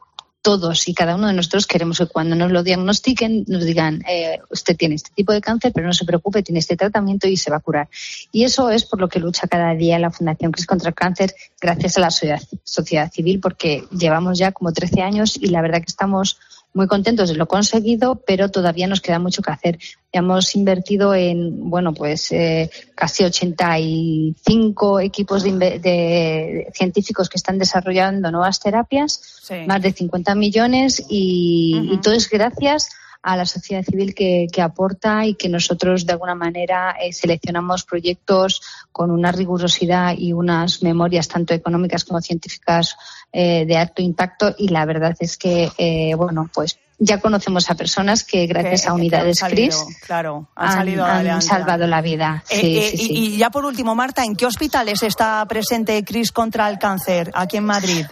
todos y cada uno de nosotros queremos que cuando nos lo diagnostiquen nos digan, eh, usted tiene este tipo de cáncer, pero no se preocupe, tiene este tratamiento y se va a curar. Y eso es por lo que lucha cada día la Fundación Cris contra el Cáncer, gracias a la sociedad civil, porque llevamos ya como 13 años y la verdad que estamos muy contentos de lo conseguido, pero todavía nos queda mucho que hacer. Hemos invertido en, bueno, pues eh, casi 85 equipos de, científicos que están desarrollando nuevas terapias, más de 50 millones y, y todo es gracias a la sociedad civil que, aporta y que nosotros de alguna manera eh, seleccionamos proyectos con una rigurosidad y unas memorias tanto económicas como científicas eh, de alto impacto y la verdad es que bueno pues ya conocemos a personas que gracias a unidades CRIS claro, han, salvado la vida. Eh, y, ya por último, Marta, ¿en qué hospitales está presente CRIS contra el cáncer aquí en Madrid?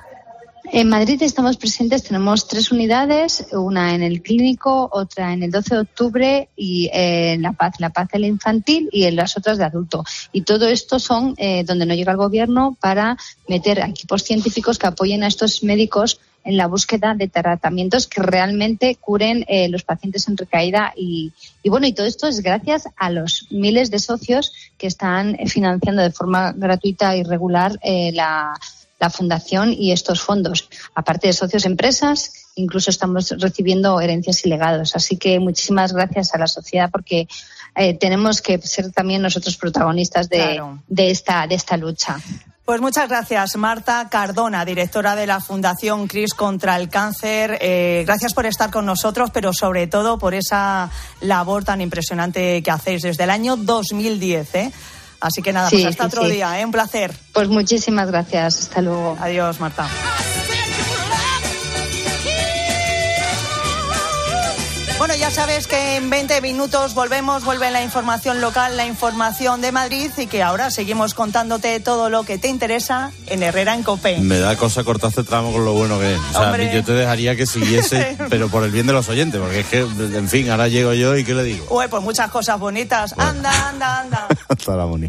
En Madrid estamos presentes, tenemos tres unidades, una en el clínico, otra en el 12 de octubre y en La Paz, La Paz el infantil y en las otras de adulto. Y todo esto son eh, donde no llega el gobierno para meter equipos científicos que apoyen a estos médicos en la búsqueda de tratamientos que realmente curen eh, los pacientes en recaída y, y, bueno y todo esto es gracias a los miles de socios que están financiando de forma gratuita y regular eh, la, la fundación y estos fondos. Aparte de socios empresas, incluso estamos recibiendo herencias y legados. Así que muchísimas gracias a la sociedad porque eh, tenemos que ser también nosotros protagonistas de, de, esta, de esta lucha. Pues muchas gracias, Marta Cardona, directora de la Fundación CRIS contra el Cáncer. Eh, gracias por estar con nosotros, pero sobre todo por esa labor tan impresionante que hacéis desde el año 2010. ¿eh? Así que nada, Sí, pues hasta sí, otro sí. día, ¿eh? un placer. Pues muchísimas gracias. Hasta luego. Adiós, Marta. Bueno, ya sabes que en 20 minutos volvemos, vuelve la información local, la información de Madrid y que ahora seguimos contándote todo lo que te interesa en Herrera en Copé. Me da cosa cortarse tramo con lo bueno que es. O sea, yo te dejaría que siguiese, pero por el bien de los oyentes, porque es que, en fin, ahora llego yo y ¿qué le digo? Uy, pues muchas cosas bonitas. Anda, anda, anda. Hasta la Moni.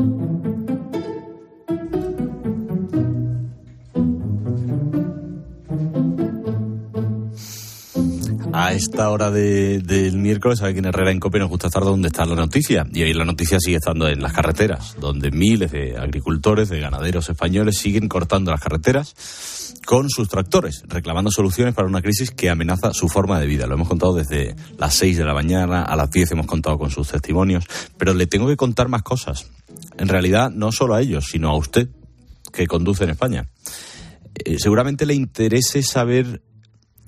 Esta hora de- del miércoles, que en Herrera en Cope nos gusta estar donde está la noticia. Y hoy la noticia sigue estando en las carreteras, donde miles de agricultores, de ganaderos españoles siguen cortando las carreteras con sus tractores, reclamando soluciones para una crisis que amenaza su forma de vida. Lo hemos contado desde las 6 de la mañana, a las 10 hemos contado con sus testimonios, pero le tengo que contar más cosas. En realidad, no solo a ellos, sino a usted, que conduce en España. Eh, seguramente le interese saber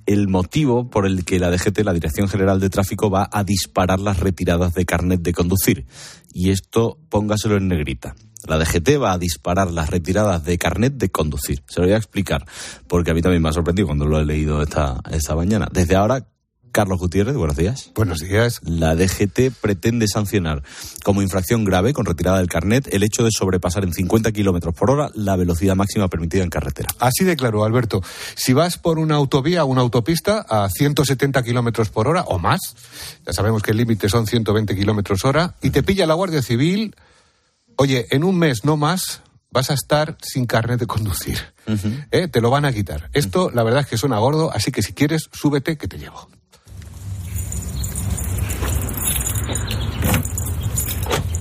el motivo por el que la DGT, la Dirección General de Tráfico, va a disparar las retiradas de carnet de conducir. Y esto póngaselo en negrita. La DGT va a disparar las retiradas de carnet de conducir. Se lo voy a explicar, porque a mí también me ha sorprendido cuando lo he leído esta, esta mañana. Desde ahora, Carlos Gutiérrez, buenos días. Buenos días. La DGT pretende sancionar como infracción grave con retirada del carnet el hecho de sobrepasar en 50 kilómetros por hora la velocidad máxima permitida en carretera. Así de claro, Alberto. Si vas por una autovía o una autopista a 170 kilómetros por hora o más, ya sabemos que el límite son 120 kilómetros hora, y te pilla la Guardia Civil, oye, en un mes no más vas a estar sin carnet de conducir. ¿Eh? Te lo van a quitar. Esto, la verdad es que suena gordo, así que si quieres, súbete que te llevo.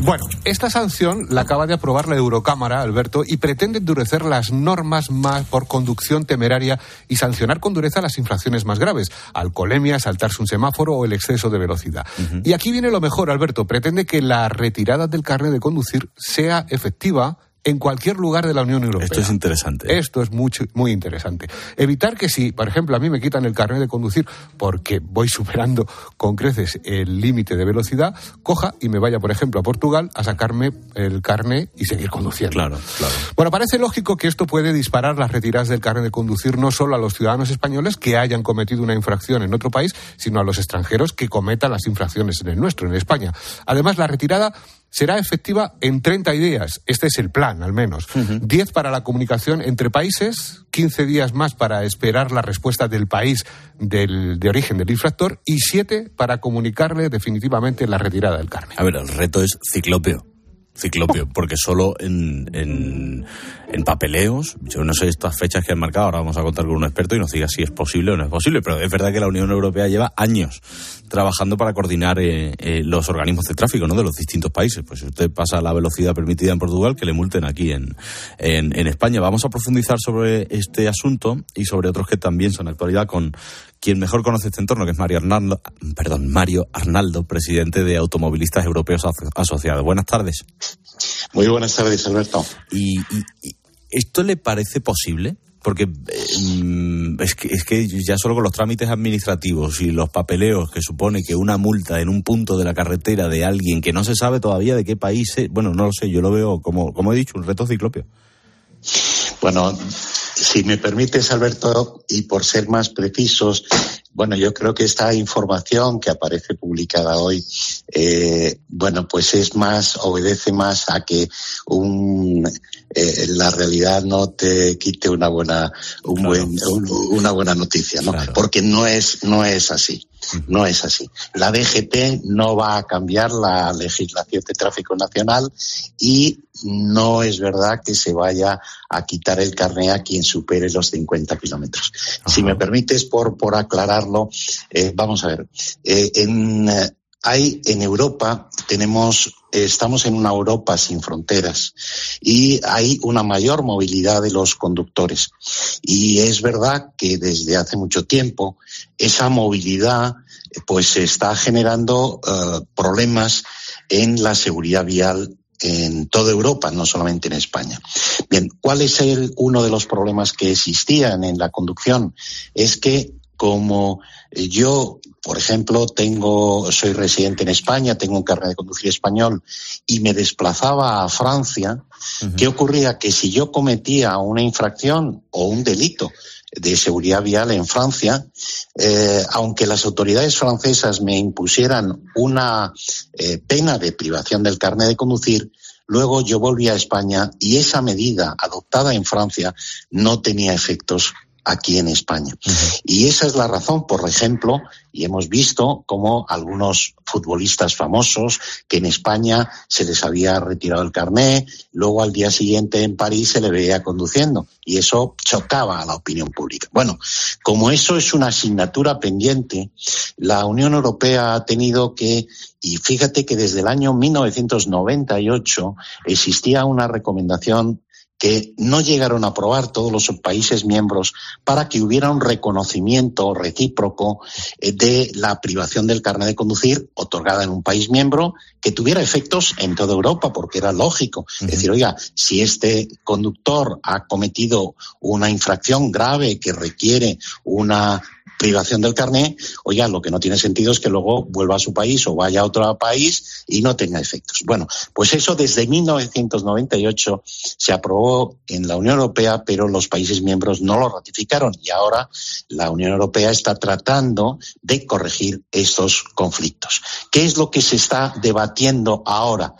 Bueno, esta sanción la acaba de aprobar la Eurocámara, Alberto, y pretende endurecer las normas más por conducción temeraria y sancionar con dureza las infracciones más graves, alcoholemia, saltarse un semáforo o el exceso de velocidad. Y aquí viene lo mejor, Alberto, pretende que la retirada del carnet de conducir sea efectiva en cualquier lugar de la Unión Europea. Esto es interesante. Esto es mucho, muy interesante. Evitar que si, por ejemplo, a mí me quitan el carnet de conducir porque voy superando con creces el límite de velocidad, coja y me vaya, por ejemplo, a Portugal a sacarme el carnet y seguir conduciendo. Claro, claro. Bueno, parece lógico que esto puede disparar las retiradas del carnet de conducir no solo a los ciudadanos españoles que hayan cometido una infracción en otro país, sino a los extranjeros que cometan las infracciones en el nuestro, en España. Además, la retirada será efectiva en 30 días. Este es el plan, al menos. 10 para la comunicación entre países, 15 días más para esperar la respuesta del país del- de origen del infractor y 7 para comunicarle definitivamente la retirada del carnet. A ver, el reto es ciclópeo. Ciclópeo, porque solo en, en, en papeleos, yo no sé estas fechas que han marcado, ahora vamos a contar con un experto y nos diga si es posible o no es posible, pero es verdad que la Unión Europea lleva años trabajando para coordinar eh, eh, los organismos de tráfico ¿no? de los distintos países. Pues si usted pasa la velocidad permitida en Portugal, que le multen aquí en, en, en España. Vamos a profundizar sobre este asunto y sobre otros que también son actualidad con quien mejor conoce este entorno, que es Mario Arnaldo, perdón, Mario Arnaldo, presidente de Automovilistas Europeos Aso- Asociados. Buenas tardes. Muy buenas tardes, Alberto. ¿Y, y- y esto le parece posible? Porque eh, es, que, es que ya solo con los trámites administrativos y los papeleos que supone que una multa en un punto de la carretera de alguien que no se sabe todavía de qué país es, bueno, no lo sé, yo lo veo como, como he dicho, un reto ciclopio. Bueno, si me permites, Alberto, y por ser más precisos, bueno, yo creo que esta información que aparece publicada hoy, eh, bueno, pues es más, obedece más a que un, eh, la realidad no te quite una buena, un buen, un- una buena noticia, ¿no? Porque no es, no es así. No es así. La DGT no va a cambiar la legislación de tráfico nacional y no es verdad que se vaya a quitar el carné a quien supere los 50 kilómetros. Si me permites, por, por aclararlo, eh, vamos a ver. Eh, en, hay en Europa, tenemos, estamos en una Europa sin fronteras y hay una mayor movilidad de los conductores. Y es verdad que desde hace mucho tiempo esa movilidad pues está generando eh, problemas en la seguridad vial en toda Europa, no solamente en España. Bien, ¿cuál es el, uno de los problemas que existían en la conducción? Es que como yo, por ejemplo, tengo, soy residente en España, tengo un carnet de conducir español y me desplazaba a Francia, ¿qué ocurría? Que si yo cometía una infracción o un delito de seguridad vial en Francia, eh, aunque las autoridades francesas me impusieran una eh, pena de privación del carnet de conducir, luego yo volví a España y esa medida adoptada en Francia no tenía efectos aquí en España. Y esa es la razón, por ejemplo, y hemos visto cómo algunos futbolistas famosos que en España se les había retirado el carné, luego al día siguiente en París se le veía conduciendo y eso chocaba a la opinión pública. Bueno, como eso es una asignatura pendiente, la Unión Europea ha tenido que y fíjate que desde el año 1998 existía una recomendación que no llegaron a aprobar todos los países miembros para que hubiera un reconocimiento recíproco eh, de la privación del carnet de conducir otorgada en un país miembro que tuviera efectos en toda Europa, porque era lógico. Es decir, oiga, si este conductor ha cometido una infracción grave que requiere una privación del carné, oiga, lo que no tiene sentido es que luego vuelva a su país o vaya a otro país y no tenga efectos. Bueno, pues eso desde 1998 se aprobó en la Unión Europea, pero los países miembros no lo ratificaron y ahora la Unión Europea está tratando de corregir estos conflictos. ¿Qué es lo que se está debatiendo ahora?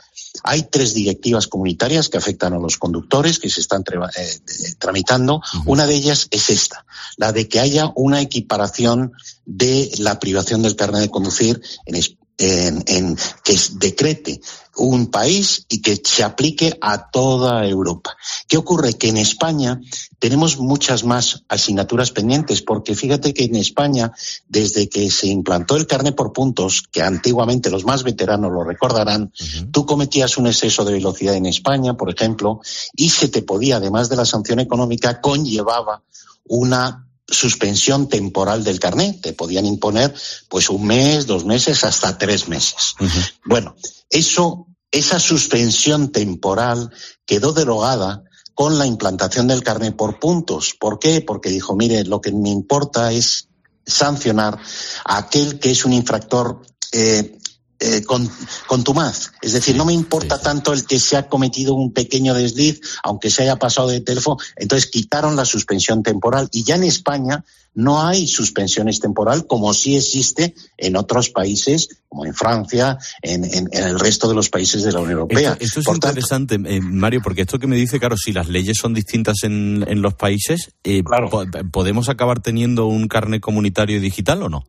Hay tres directivas comunitarias que afectan a los conductores que se están eh, tramitando. Una de ellas es esta, la de que haya una equiparación de la privación del carnet de conducir en, en, que decrete un país y que se aplique a toda Europa. ¿Qué ocurre? Que en España tenemos muchas más asignaturas pendientes, porque fíjate que en España, desde que se implantó el carnet por puntos, que antiguamente los más veteranos lo recordarán, tú cometías un exceso de velocidad en España, por ejemplo, y se te podía, además de la sanción económica, conllevaba una suspensión temporal del carnet. Te podían imponer pues un mes, dos meses, hasta tres meses. Bueno, eso, esa suspensión temporal quedó derogada con la implantación del carnet por puntos. ¿Por qué? Porque dijo, mire, lo que me importa es sancionar a aquel que es un infractor eh, eh, con, contumaz. Es decir, no me importa tanto el que se ha cometido un pequeño desliz, aunque se haya pasado de teléfono. Entonces quitaron la suspensión temporal y ya en España no hay suspensiones temporal como sí existe en otros países, como en Francia, en, el resto de los países de la Unión Europea. Esto, es interesante, eh, Mario, porque esto que me dice, claro, si las leyes son distintas en, en los países, eh, ¿podemos acabar teniendo un carnet comunitario digital o no?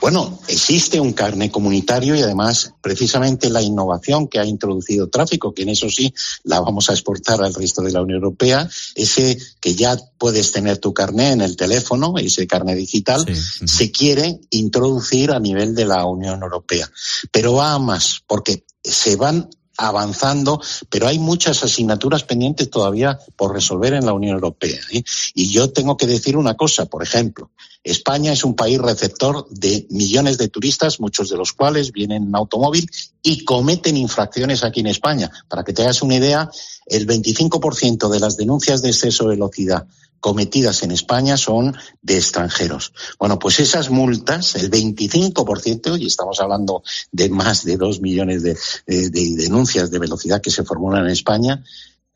Bueno, existe un carnet comunitario y además precisamente la innovación que ha introducido tráfico, que en eso sí la vamos a exportar al resto de la Unión Europea, ese que ya puedes tener tu carnet en el teléfono, ese carnet digital, se quiere introducir a nivel de la Unión Europea. Pero va a más, porque se van avanzando, pero hay muchas asignaturas pendientes todavía por resolver en la Unión Europea. ¿eh? Y yo tengo que decir una cosa, por ejemplo, España es un país receptor de millones de turistas, muchos de los cuales vienen en automóvil y cometen infracciones aquí en España. Para que te hagas una idea, el 25% de las denuncias de exceso de velocidad cometidas en España son de extranjeros. Bueno, pues esas multas, el 25%, y estamos hablando de más de dos millones de, denuncias de velocidad que se formulan en España,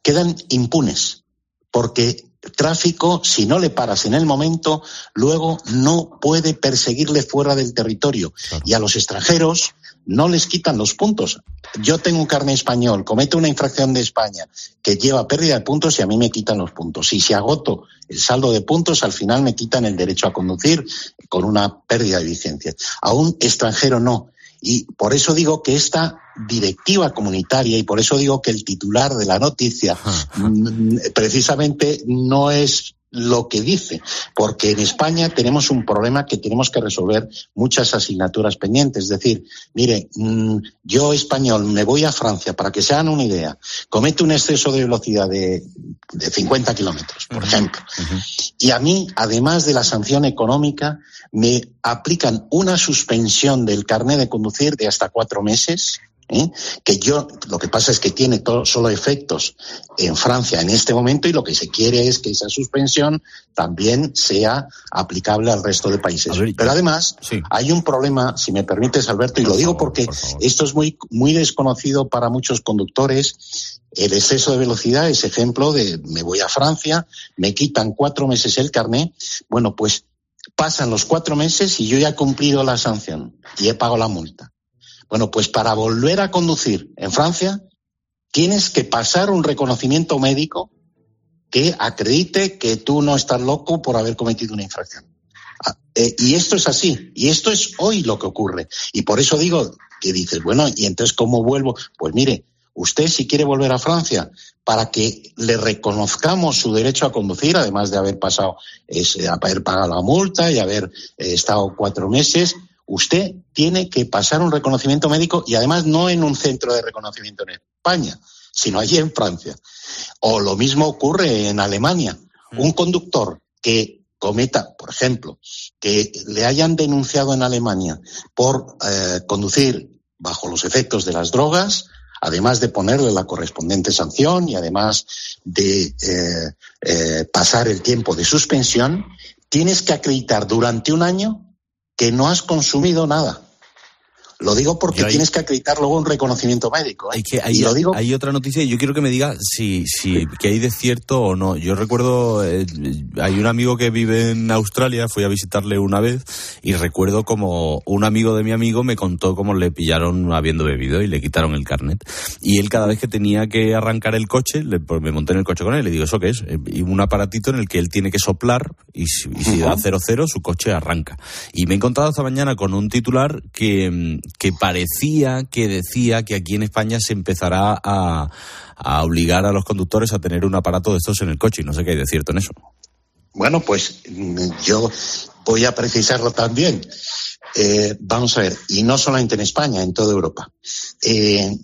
quedan impunes, porque tráfico, si no le paras en el momento, luego no puede perseguirle fuera del territorio. Y a los extranjeros no les quitan los puntos. Yo tengo un carne español, cometo una infracción de España que lleva pérdida de puntos y a mí me quitan los puntos. Y si agoto el saldo de puntos, al final me quitan el derecho a conducir con una pérdida de licencia. A un extranjero no. Y por eso digo que esta directiva comunitaria, y por eso digo que el titular de la noticia mm, precisamente no es lo que dice, porque en España tenemos un problema que tenemos que resolver muchas asignaturas pendientes. Es decir, mire, mm, yo español me voy a Francia, para que se hagan una idea, cometo un exceso de velocidad de, de 50 kilómetros, por ejemplo, y a mí, además de la sanción económica, me aplican una suspensión del carnet de conducir de hasta cuatro meses ¿eh? que yo lo que pasa es que tiene todo, solo efectos en Francia en este momento y lo que se quiere es que esa suspensión también sea aplicable al resto de países. Pero además hay un problema, si me permites Alberto, y lo digo porque esto es muy muy desconocido para muchos conductores. El exceso de velocidad es ejemplo de me voy a Francia, me quitan cuatro meses el carné, bueno pues pasan los cuatro meses y yo ya he cumplido la sanción y he pagado la multa. Bueno, pues para volver a conducir en Francia tienes que pasar un reconocimiento médico que acredite que tú no estás loco por haber cometido una infracción. Ah, eh, y esto es así, y esto es hoy lo que ocurre. Y por eso digo que dices, bueno, ¿y entonces cómo vuelvo? Pues mire, usted si quiere volver a Francia para que le reconozcamos su derecho a conducir, además de haber pasado, haber pagado la multa y haber eh, estado cuatro meses, usted tiene que pasar un reconocimiento médico y además no en un centro de reconocimiento en España, sino allí en Francia. O lo mismo ocurre en Alemania. Mm. Un conductor que cometa, por ejemplo, que le hayan denunciado en Alemania por eh, conducir bajo los efectos de las drogas, además de ponerle la correspondiente sanción y además de eh, eh, pasar el tiempo de suspensión, tienes que acreditar durante un año que no has consumido nada. Lo digo porque tienes que acreditar luego un reconocimiento médico. ¿eh? Hay, que, hay, lo digo... hay otra noticia y yo quiero que me diga si, si que hay de cierto o no. Yo recuerdo, eh, hay un amigo que vive en Australia, fui a visitarle una vez y recuerdo como un amigo de mi amigo me contó cómo le pillaron habiendo bebido y le quitaron el carnet. Y él cada vez que tenía que arrancar el coche, pues me monté en el coche con él y le digo, ¿eso qué es? Eh, y un aparatito en el que él tiene que soplar y si, da cero cero su coche arranca. Y me he encontrado esta mañana con un titular que mm, que parecía que decía que aquí en España se empezará a, obligar a los conductores a tener un aparato de estos en el coche y no sé qué hay de cierto en eso. Bueno, pues yo voy a precisarlo también. Eh, vamos a ver, y no solamente en España, en toda Europa. Eh,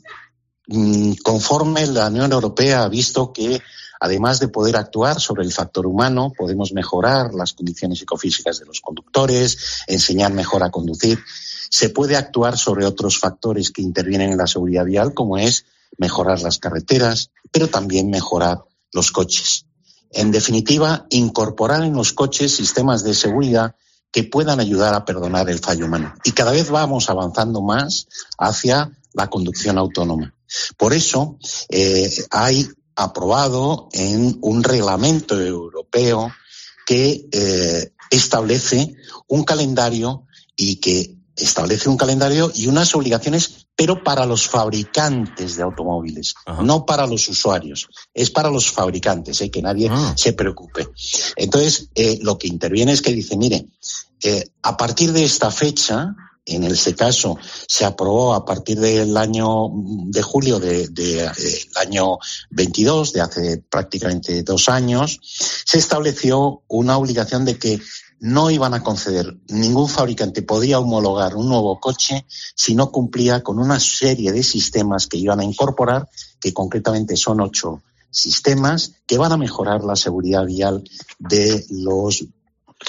mm, conforme la Unión Europea ha visto que Además de poder actuar sobre el factor humano, podemos mejorar las condiciones psicofísicas de los conductores, enseñar mejor a conducir. Se puede actuar sobre otros factores que intervienen en la seguridad vial, como es mejorar las carreteras, pero también mejorar los coches. En definitiva, incorporar en los coches sistemas de seguridad que puedan ayudar a perdonar el fallo humano. Y cada vez vamos avanzando más hacia la conducción autónoma. Por eso eh, hay aprobado en un reglamento europeo que eh, establece un calendario y que establece un calendario y unas obligaciones, pero para los fabricantes de automóviles, no para los usuarios, es para los fabricantes, ¿eh? que nadie ah. se preocupe. Entonces, eh, lo que interviene es que dice, mire, eh, a partir de esta fecha, en ese caso se aprobó a partir del año de julio del de, eh, año 22, de hace prácticamente dos años, se estableció una obligación de que no iban a conceder, ningún fabricante podía homologar un nuevo coche si no cumplía con una serie de sistemas que iban a incorporar, que concretamente son ocho sistemas que van a mejorar la seguridad vial de los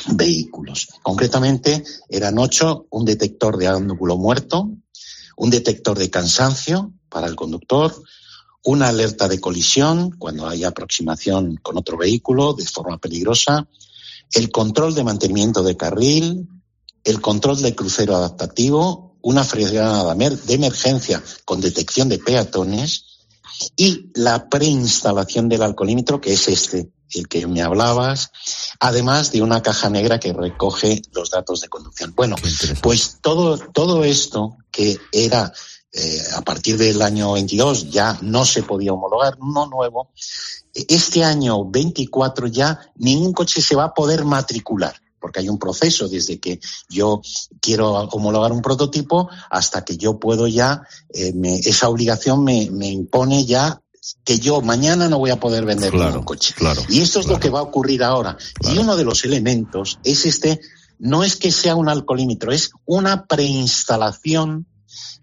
vehículos. Concretamente, eran ocho, un detector de ángulo muerto, un detector de cansancio para el conductor, una alerta de colisión cuando hay aproximación con otro vehículo de forma peligrosa, el control de mantenimiento de carril, el control de crucero adaptativo, una frenada de emergencia con detección de peatones y la preinstalación del alcoholímetro, que es este, el que me hablabas, además de una caja negra que recoge los datos de conducción. Bueno, pues todo, todo esto que era eh, a partir del año 22 ya no se podía homologar, no nuevo, este año 24 ya ningún coche se va a poder matricular porque hay un proceso desde que yo quiero homologar un prototipo hasta que yo puedo ya, eh, esa obligación me, me impone ya que yo mañana no voy a poder vender un coche. y esto es lo que va a ocurrir ahora. Y uno de los elementos es este, no es que sea un alcoholímetro, es una preinstalación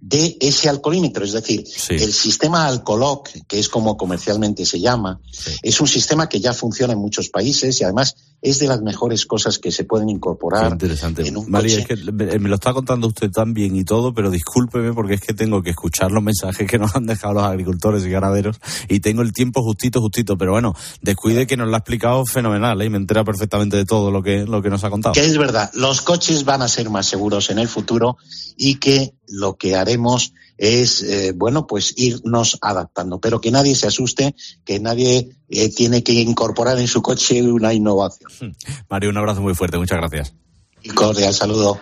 de ese alcoholímetro. Es decir, el sistema Alcoloc, que es como comercialmente se llama, es un sistema que ya funciona en muchos países y además es de las mejores cosas que se pueden incorporar. interesante. María, es que me lo está contando usted tan bien y todo, pero discúlpeme porque es que tengo que escuchar los mensajes que nos han dejado los agricultores y ganaderos y tengo el tiempo justito, justito. Pero bueno, descuide que nos lo ha explicado fenomenal ¿eh? y me entera perfectamente de todo lo que, lo que nos ha contado. Que es verdad, los coches van a ser más seguros en el futuro y que lo que haremos es, eh, bueno, pues irnos adaptando. Pero que nadie se asuste, que nadie eh, tiene que incorporar en su coche una innovación. Mario, un abrazo muy fuerte, muchas gracias. Y cordial saludo.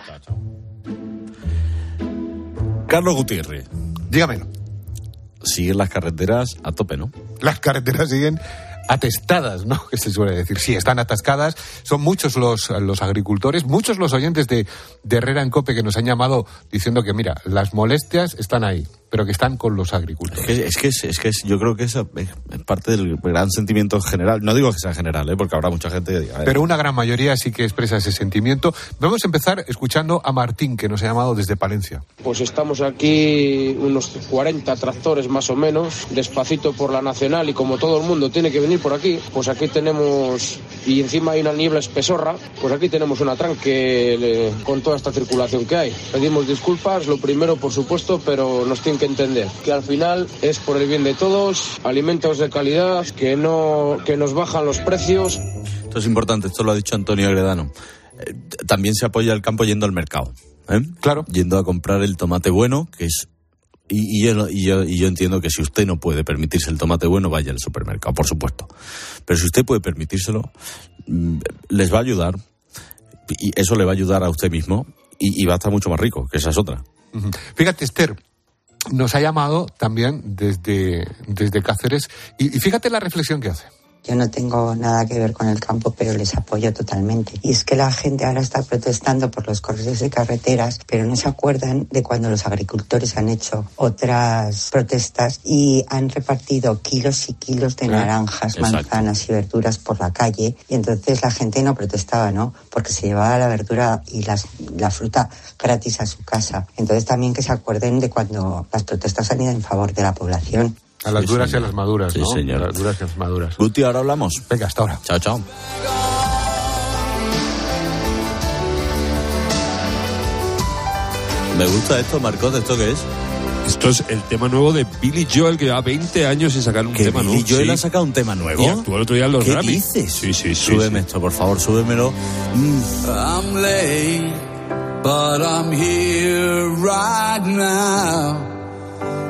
Carlos Gutiérrez. Dígamelo. Siguen las carreteras a tope, ¿no? Las carreteras siguen atestadas, ¿no? Que se suele decir. Sí, están atascadas. Son muchos los, los agricultores, muchos los oyentes de, de Herrera en Cope que nos han llamado diciendo que, mira, las molestias están ahí pero que están con los agricultores. Es que es, que, es, yo creo que es parte del gran sentimiento general. No digo que sea general, ¿eh? porque habrá mucha gente que diga. Pero una gran mayoría sí que expresa ese sentimiento. Vamos a empezar escuchando a Martín, que nos ha llamado desde Palencia. Pues estamos aquí unos 40 tractores más o menos, despacito por la nacional y como todo el mundo tiene que venir por aquí, pues aquí tenemos, y encima hay una niebla espesorra, pues aquí tenemos una tranque con toda esta circulación que hay. Pedimos disculpas, lo primero por supuesto, pero nos tienen que entender que al final es por el bien de todos, alimentos de calidad, que no que nos bajan los precios. Esto es importante, esto lo ha dicho Antonio Agredano. Eh, también se apoya el campo yendo al mercado. ¿eh? Claro. Yendo a comprar el tomate bueno, que es y, yo, y, yo, y, yo, entiendo que si usted no puede permitirse el tomate bueno, vaya al supermercado, por supuesto. Pero si usted puede permitírselo, mm, les va a ayudar. Y eso le va a ayudar a usted mismo. Y, va a estar mucho más rico, que esa es otra. Fíjate, Esther, nos ha llamado también desde, desde Cáceres y, y fíjate la reflexión que hace. Yo no tengo nada que ver con el campo, pero les apoyo totalmente. Y es que la gente ahora está protestando por los cortes de carreteras, pero no se acuerdan de cuando los agricultores han hecho otras protestas y han repartido kilos y kilos de naranjas, manzanas y verduras por la calle. Y entonces la gente no protestaba, ¿no? Porque se llevaba la verdura y las, la fruta gratis a su casa. Entonces también que se acuerden de cuando las protestas han ido en favor de la población. A las duras y a las maduras, ¿no? Sí, señor. A las duras y a las maduras. Guti, ahora hablamos. Venga, hasta ahora. Chao, chao. Me gusta esto, Marcos, ¿esto qué es? Esto es el tema nuevo de Billy Joel, que lleva 20 años sin sacar un tema nuevo. ¿Billy Joel ha sacado un tema nuevo? Y actuó el otro día en los ¿Qué Grammy. dices? Sí, sí, sí. Súbeme esto, por favor, súbemelo. Mm. I'm late, but I'm here right now.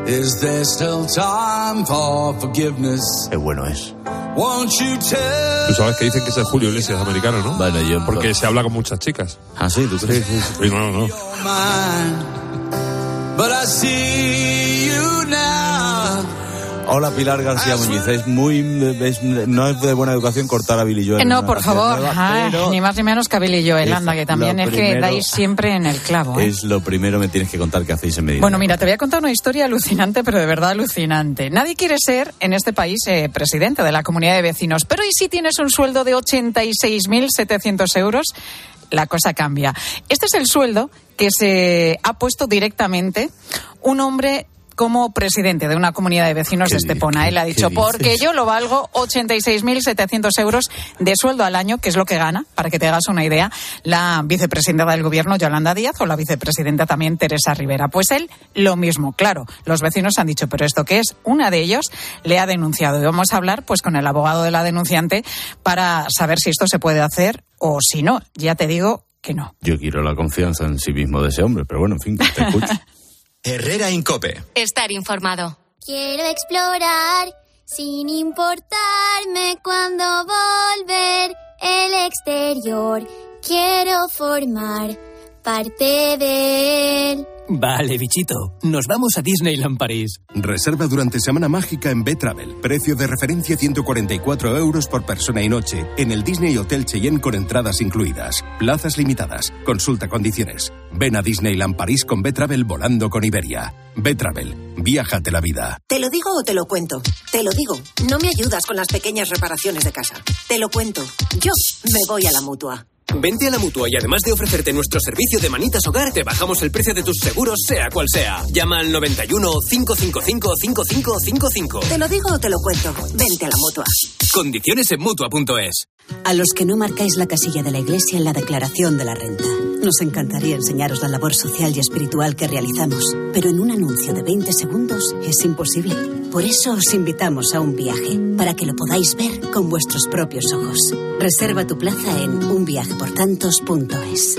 Is there still time for forgiveness? Qué bueno es. Won't you tell Tú sabes que dicen que es el Julio Iglesias americano, ¿no? Vale, yo. Porque se habla con muchas chicas. Ah, sí, tú crees. Sí, sí, sí. No, no, Hola, Pilar García Muñiz. Es muy. es- no es de buena educación cortar a Billy Joel. No, por favor, nueva, ni más ni menos que a Billy Joel, anda, que también es que dais siempre en el clavo. ¿eh? Es lo primero me tienes que contar que hacéis en Medina. Bueno, mira, te voy a contar una historia alucinante, pero de verdad alucinante. Nadie quiere ser en este país eh, presidente de la comunidad de vecinos, pero ¿y si tienes un sueldo de 86.700 euros? La cosa cambia. Este es el sueldo que se ha puesto directamente un hombre como presidente de una comunidad de vecinos de Estepona. Él ha dicho, porque yo lo valgo 86.700 euros de sueldo al año, que es lo que gana, para que te hagas una idea, la vicepresidenta del gobierno, Yolanda Díaz, o la vicepresidenta también, Teresa Rivera. Pues él, lo mismo. Claro, los vecinos han dicho, pero ¿esto qué es? Una de ellos le ha denunciado. Y vamos a hablar pues con el abogado de la denunciante para saber si esto se puede hacer o si no. Ya te digo que no. Yo quiero la confianza en sí mismo de ese hombre, pero bueno, en fin, te escucho. Herrera Incope. Estar informado. Quiero explorar sin importarme cuando volver el exterior. Quiero formar parte de él. Vale, bichito. Nos vamos a Disneyland París. Reserva durante Semana Mágica en Betravel. Precio de referencia 144 euros por persona y noche. En el Disney Hotel Cheyenne con entradas incluidas. Plazas limitadas. Consulta condiciones. Ven a Disneyland París con Betravel volando con Iberia. Betravel. Viájate la vida. ¿Te lo digo o te lo cuento? Te lo digo. No me ayudas con las pequeñas reparaciones de casa. Te lo cuento. Yo me voy a la mutua. Vente a la mutua y además de ofrecerte nuestro servicio de manitas hogar, te bajamos el precio de tus seguros, sea cual sea. Llama al 91 555 5555. ¿Te lo digo o te lo cuento? Vente a la mutua. Condiciones en mutua.es. A los que no marcáis la casilla de la iglesia en la declaración de la renta. Nos encantaría enseñaros la labor social y espiritual que realizamos, pero en un anuncio de 20 segundos es imposible. Por eso os invitamos a un viaje, para que lo podáis ver con vuestros propios ojos. Reserva tu plaza en unviajeportantos.es.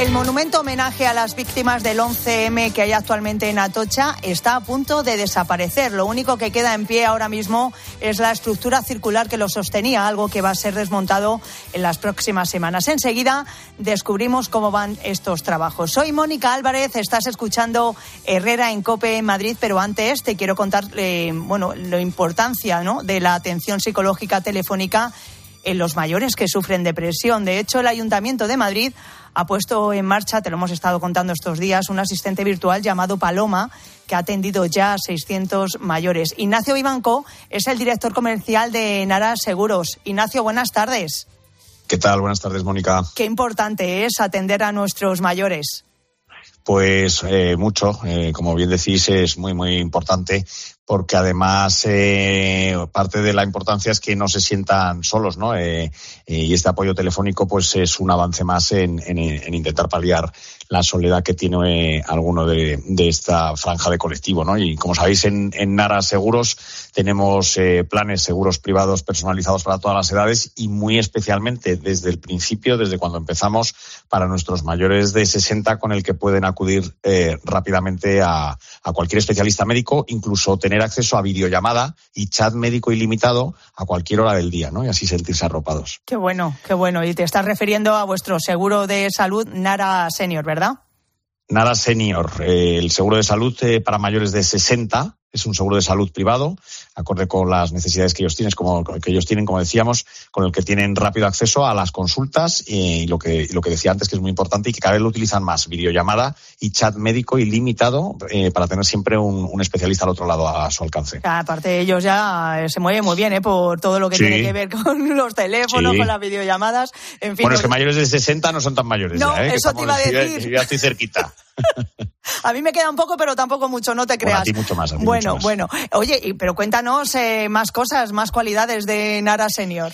El monumento homenaje a las víctimas del 11M que hay actualmente en Atocha está a punto de desaparecer. Lo único que queda en pie ahora mismo es la estructura circular que lo sostenía, algo que va a ser desmontado en las próximas semanas. Enseguida descubrimos cómo van estos trabajos. Soy Mónica Álvarez, estás escuchando Herrera en Cope en Madrid, pero antes te quiero contar eh, bueno, la importancia de la atención psicológica telefónica en los mayores que sufren depresión. De hecho, el Ayuntamiento de Madrid ha puesto en marcha, te lo hemos estado contando estos días, un asistente virtual llamado Paloma que ha atendido ya a 600 mayores. Ignacio Vivanco es el director comercial de Nara Seguros. Ignacio, buenas tardes. ¿Qué tal? Buenas tardes, Mónica. Qué importante es atender a nuestros mayores. Pues eh, mucho, eh, como bien decís, es muy, muy importante porque además eh, parte de la importancia es que no se sientan solos, ¿no? Eh, eh, y este apoyo telefónico, pues es un avance más en, en- en intentar paliar la soledad que tiene eh, alguno de, de esta franja de colectivo, ¿no? Y como sabéis, en, en Nara Seguros tenemos eh, planes seguros privados personalizados para todas las edades y muy especialmente desde el principio, desde cuando empezamos, para nuestros mayores de 60 con el que pueden acudir eh, rápidamente a, a cualquier especialista médico, incluso tener acceso a videollamada y chat médico ilimitado a cualquier hora del día, ¿no? Y así sentirse arropados. Qué bueno, qué bueno. Y te estás refiriendo a vuestro seguro de salud Nara Senior, ¿verdad? Nara Senior, eh, el seguro de salud eh, para mayores de 60 es un seguro de salud privado, acorde con las necesidades que ellos tienen, como que ellos tienen, como decíamos, con el que tienen rápido acceso a las consultas y lo que y lo que decía antes que es muy importante y que cada vez lo utilizan más, videollamada y chat médico ilimitado eh, para tener siempre un, un especialista al otro lado a su alcance. Aparte, ellos ya eh, se mueven muy bien ¿eh? por todo lo que Sí. tiene que ver con los teléfonos, Sí. con las videollamadas. En fin, Bueno, es que nos- mayores de 60 no son tan mayores. No, ya, ¿eh? Que eso te iba a decir. Ya, ya estoy cerquita. a mí me queda un poco, pero tampoco mucho, no te Bueno, creas. a ti mucho más. a ti Bueno, mucho más. bueno. Oye, pero cuéntanos eh, más cosas, más cualidades de Nara Senior.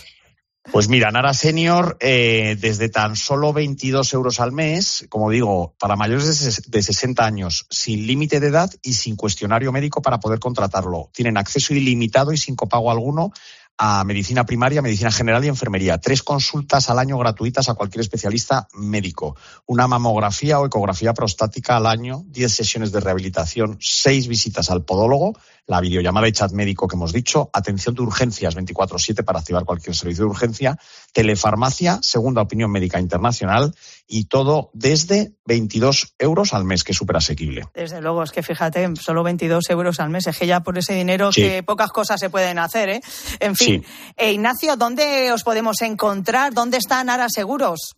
Pues mira, Nara Senior, eh, desde tan solo 22 euros al mes, como digo, para mayores de de 60 años, sin límite de edad y sin cuestionario médico para poder contratarlo. Tienen acceso ilimitado y sin copago alguno a medicina primaria, medicina general y enfermería. Tres consultas al año gratuitas a cualquier especialista médico. Una mamografía o ecografía prostática al año, 10 sesiones de rehabilitación, seis visitas al podólogo, la videollamada y chat médico que hemos dicho, atención de urgencias 24-7 para activar cualquier servicio de urgencia, telefarmacia, segunda opinión médica internacional y todo desde 22 euros al mes, que es súper asequible. Desde luego, es que fíjate, solo 22 euros al mes, es que ya por ese dinero Sí. que pocas cosas se pueden hacer, ¿eh? En fin. Sí. Eh, Ignacio, ¿dónde os podemos encontrar? ¿Dónde está Nara Seguros?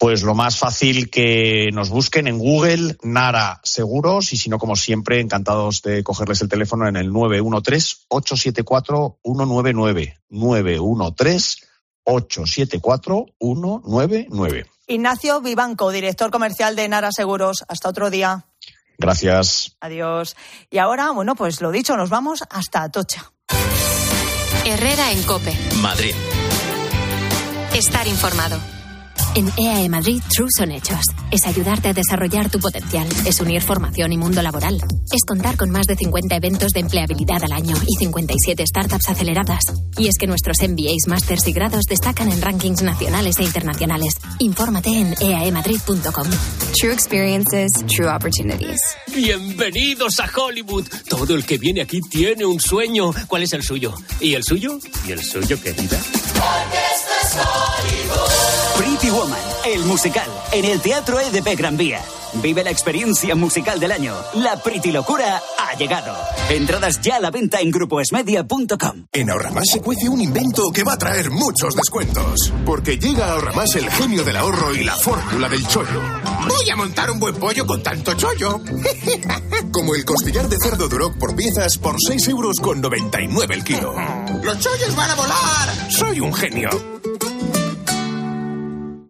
Pues lo más fácil que nos busquen en Google, Nara Seguros, y si no, como siempre, encantados de cogerles el teléfono en el 913-874-199. 913-874-199. Ignacio Vivanco, director comercial de Nara Seguros. Hasta otro día. Gracias. Adiós. Y ahora, bueno, pues lo dicho, nos vamos hasta Atocha. Herrera en Cope. Madrid. Estar informado. En EAE Madrid, True son hechos. Es ayudarte a desarrollar tu potencial. Es unir formación y mundo laboral. Es contar con más de 50 eventos de empleabilidad al año y 57 startups aceleradas. Y es que nuestros MBAs, másters y grados destacan en rankings nacionales e internacionales. Infórmate en eaemadrid.com. True experiences, true opportunities. Bienvenidos a Hollywood. Todo el que viene aquí tiene un sueño. ¿Cuál es el suyo? ¿Y el suyo? ¿Y el suyo, querida? Pretty Woman, el musical, en el Teatro EDP Gran Vía. Vive la experiencia musical del año. La Pretty Locura ha llegado. Entradas ya a la venta en grupoesmedia.com. En Ahorramás se cuece un invento que va a traer muchos descuentos. Porque llega a Ahorramás el genio del ahorro y la fórmula del chollo. Voy a montar un buen pollo con tanto chollo. Como el costillar de cerdo Duroc por piezas por 6 euros con 99 el kilo. ¡Los chollos van a volar! Soy un genio.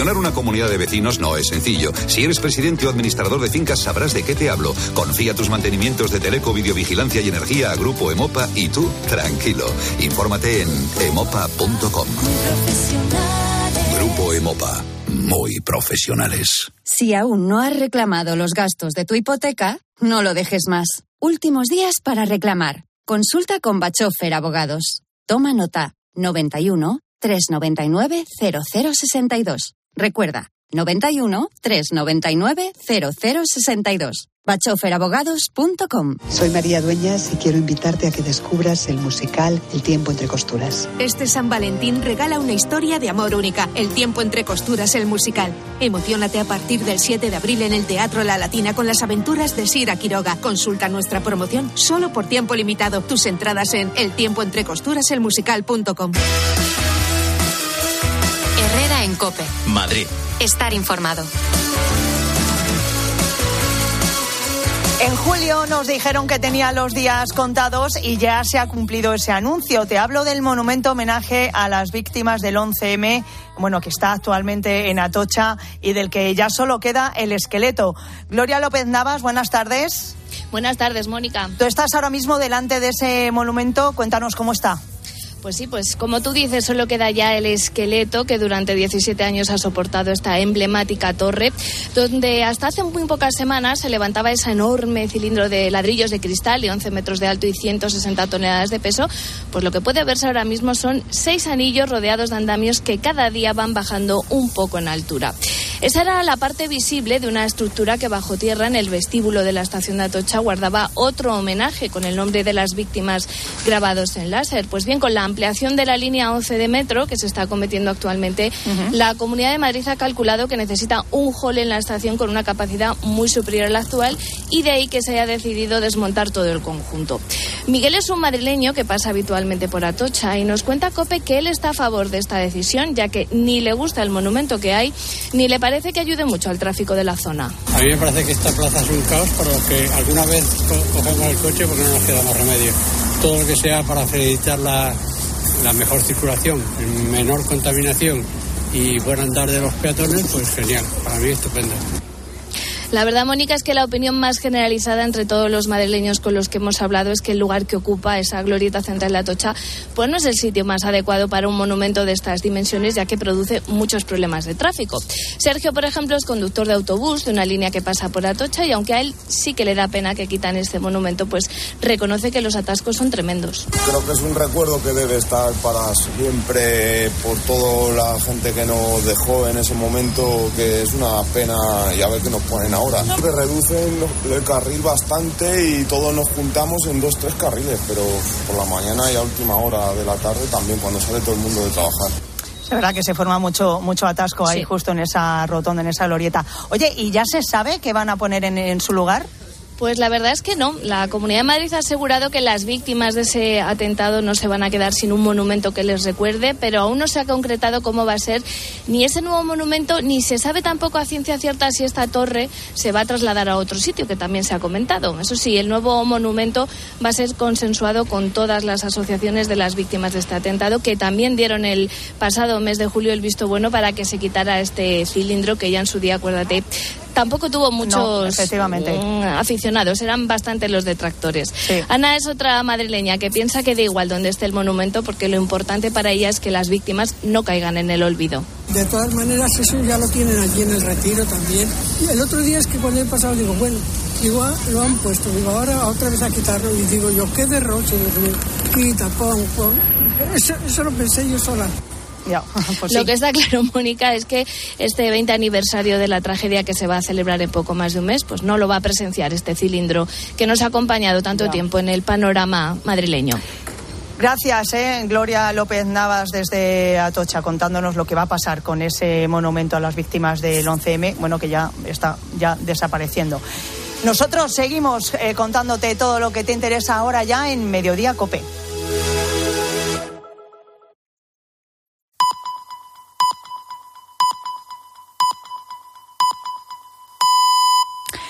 Gestionar una comunidad de vecinos no es sencillo. Si eres presidente o administrador de fincas sabrás de qué te hablo. Confía tus mantenimientos de teleco, videovigilancia y energía a Grupo Emopa y tú, tranquilo. Infórmate en emopa.com. Grupo Emopa. Muy profesionales. Si aún no has reclamado los gastos de tu hipoteca, no lo dejes más. Últimos días para reclamar. Consulta con Bachofer Abogados. Toma nota 91 399 0062. Recuerda, 91 399 0062. bachoferabogados.com. Soy María Dueñas y quiero invitarte a que descubras el musical El tiempo entre costuras. Este San Valentín regala una historia de amor única, El tiempo entre costuras, el musical. Emocionate a partir del 7 de abril en el Teatro La Latina con las aventuras de Sira Quiroga. Consulta nuestra promoción solo por tiempo limitado. Tus entradas en eltiempoentrecosturaselmusical.com. En Cope. Madrid. Estar informado. En julio nos dijeron que tenía los días contados y ya se ha cumplido ese anuncio. Te hablo del monumento homenaje a las víctimas del 11M, bueno, que está actualmente en Atocha y del que ya solo queda el esqueleto. Gloria López Navas, buenas tardes. Buenas tardes, Mónica. Tú estás ahora mismo delante de ese monumento. Cuéntanos cómo está. Pues sí, pues como tú dices, solo queda ya el esqueleto que durante 17 años ha soportado esta emblemática torre, donde hasta hace muy pocas semanas se levantaba ese enorme cilindro de ladrillos de cristal de 11 metros de alto y 160 toneladas de peso. Pues lo que puede verse ahora mismo son seis anillos rodeados de andamios que cada día van bajando un poco en altura. Esa era la parte visible de una estructura que bajo tierra en el vestíbulo de la estación de Atocha guardaba otro homenaje con el nombre de las víctimas grabados en láser. Pues bien, con la ampliación de la línea 11 de metro que se está cometiendo actualmente, la Comunidad de Madrid ha calculado que necesita un hall en la estación con una capacidad muy superior a la actual y de ahí que se haya decidido desmontar todo el conjunto. Miguel es un madrileño que pasa habitualmente por Atocha y nos cuenta Cope que él está a favor de esta decisión, ya que ni le gusta el monumento que hay, ni le parece que ayude mucho al tráfico de la zona. A mí me parece que esta plaza es un caos, pero que alguna vez co- cogemos el coche porque no nos queda más remedio. Todo lo que sea para facilitar la, la mejor circulación, menor contaminación y buen andar de los peatones, pues genial. Para mí estupendo. La verdad, Mónica, es que la opinión más generalizada entre todos los madrileños con los que hemos hablado es que el lugar que ocupa esa glorieta central de Atocha pues no es el sitio más adecuado para un monumento de estas dimensiones, ya que produce muchos problemas de tráfico. Sergio, por ejemplo, es conductor de autobús de una línea que pasa por Atocha y aunque a él sí que le da pena que quitan este monumento, pues reconoce que los atascos son tremendos. Creo que es un recuerdo que debe estar para siempre por toda la gente que nos dejó en ese momento, que es una pena y a ver qué nos ponen ahora. Que reducen el carril bastante y todos nos juntamos en dos, tres carriles, pero por la mañana y a última hora de la tarde también, cuando sale todo el mundo de trabajar. Es verdad que se forma mucho, mucho atasco ahí justo en esa rotonda, en esa glorieta. Oye, ¿y ya se sabe qué van a poner en, en su lugar? Pues la verdad es que no. La Comunidad de Madrid ha asegurado que las víctimas de ese atentado no se van a quedar sin un monumento que les recuerde, pero aún no se ha concretado cómo va a ser ni ese nuevo monumento, ni se sabe tampoco a ciencia cierta si esta torre se va a trasladar a otro sitio, que también se ha comentado. Eso sí, el nuevo monumento va a ser consensuado con todas las asociaciones de las víctimas de este atentado, que también dieron el pasado mes de julio el visto bueno para que se quitara este cilindro que ya en su día, acuérdate, tampoco tuvo muchos mm, aficionados, eran bastante los detractores. Ana es otra madrileña que piensa que da igual donde esté el monumento porque lo importante para ella es que las víctimas no caigan en el olvido. De todas maneras, eso ya lo tienen allí en el retiro también. Y el otro día es que cuando he pasado digo, bueno, igual lo han puesto, digo, ahora otra vez a quitarlo y digo yo, qué derroche, quita, pon, pon. Eso, eso lo pensé yo sola. Pues Lo que está claro, Mónica, es que este 20 aniversario de la tragedia que se va a celebrar en poco más de un mes, pues no lo va a presenciar este cilindro que nos ha acompañado tanto tiempo en el panorama madrileño. Gracias, eh, Gloria López Navas desde Atocha contándonos lo que va a pasar con ese monumento a las víctimas del 11M, bueno, que ya está ya desapareciendo. Nosotros seguimos eh, contándote todo lo que te interesa ahora ya en Mediodía Cope.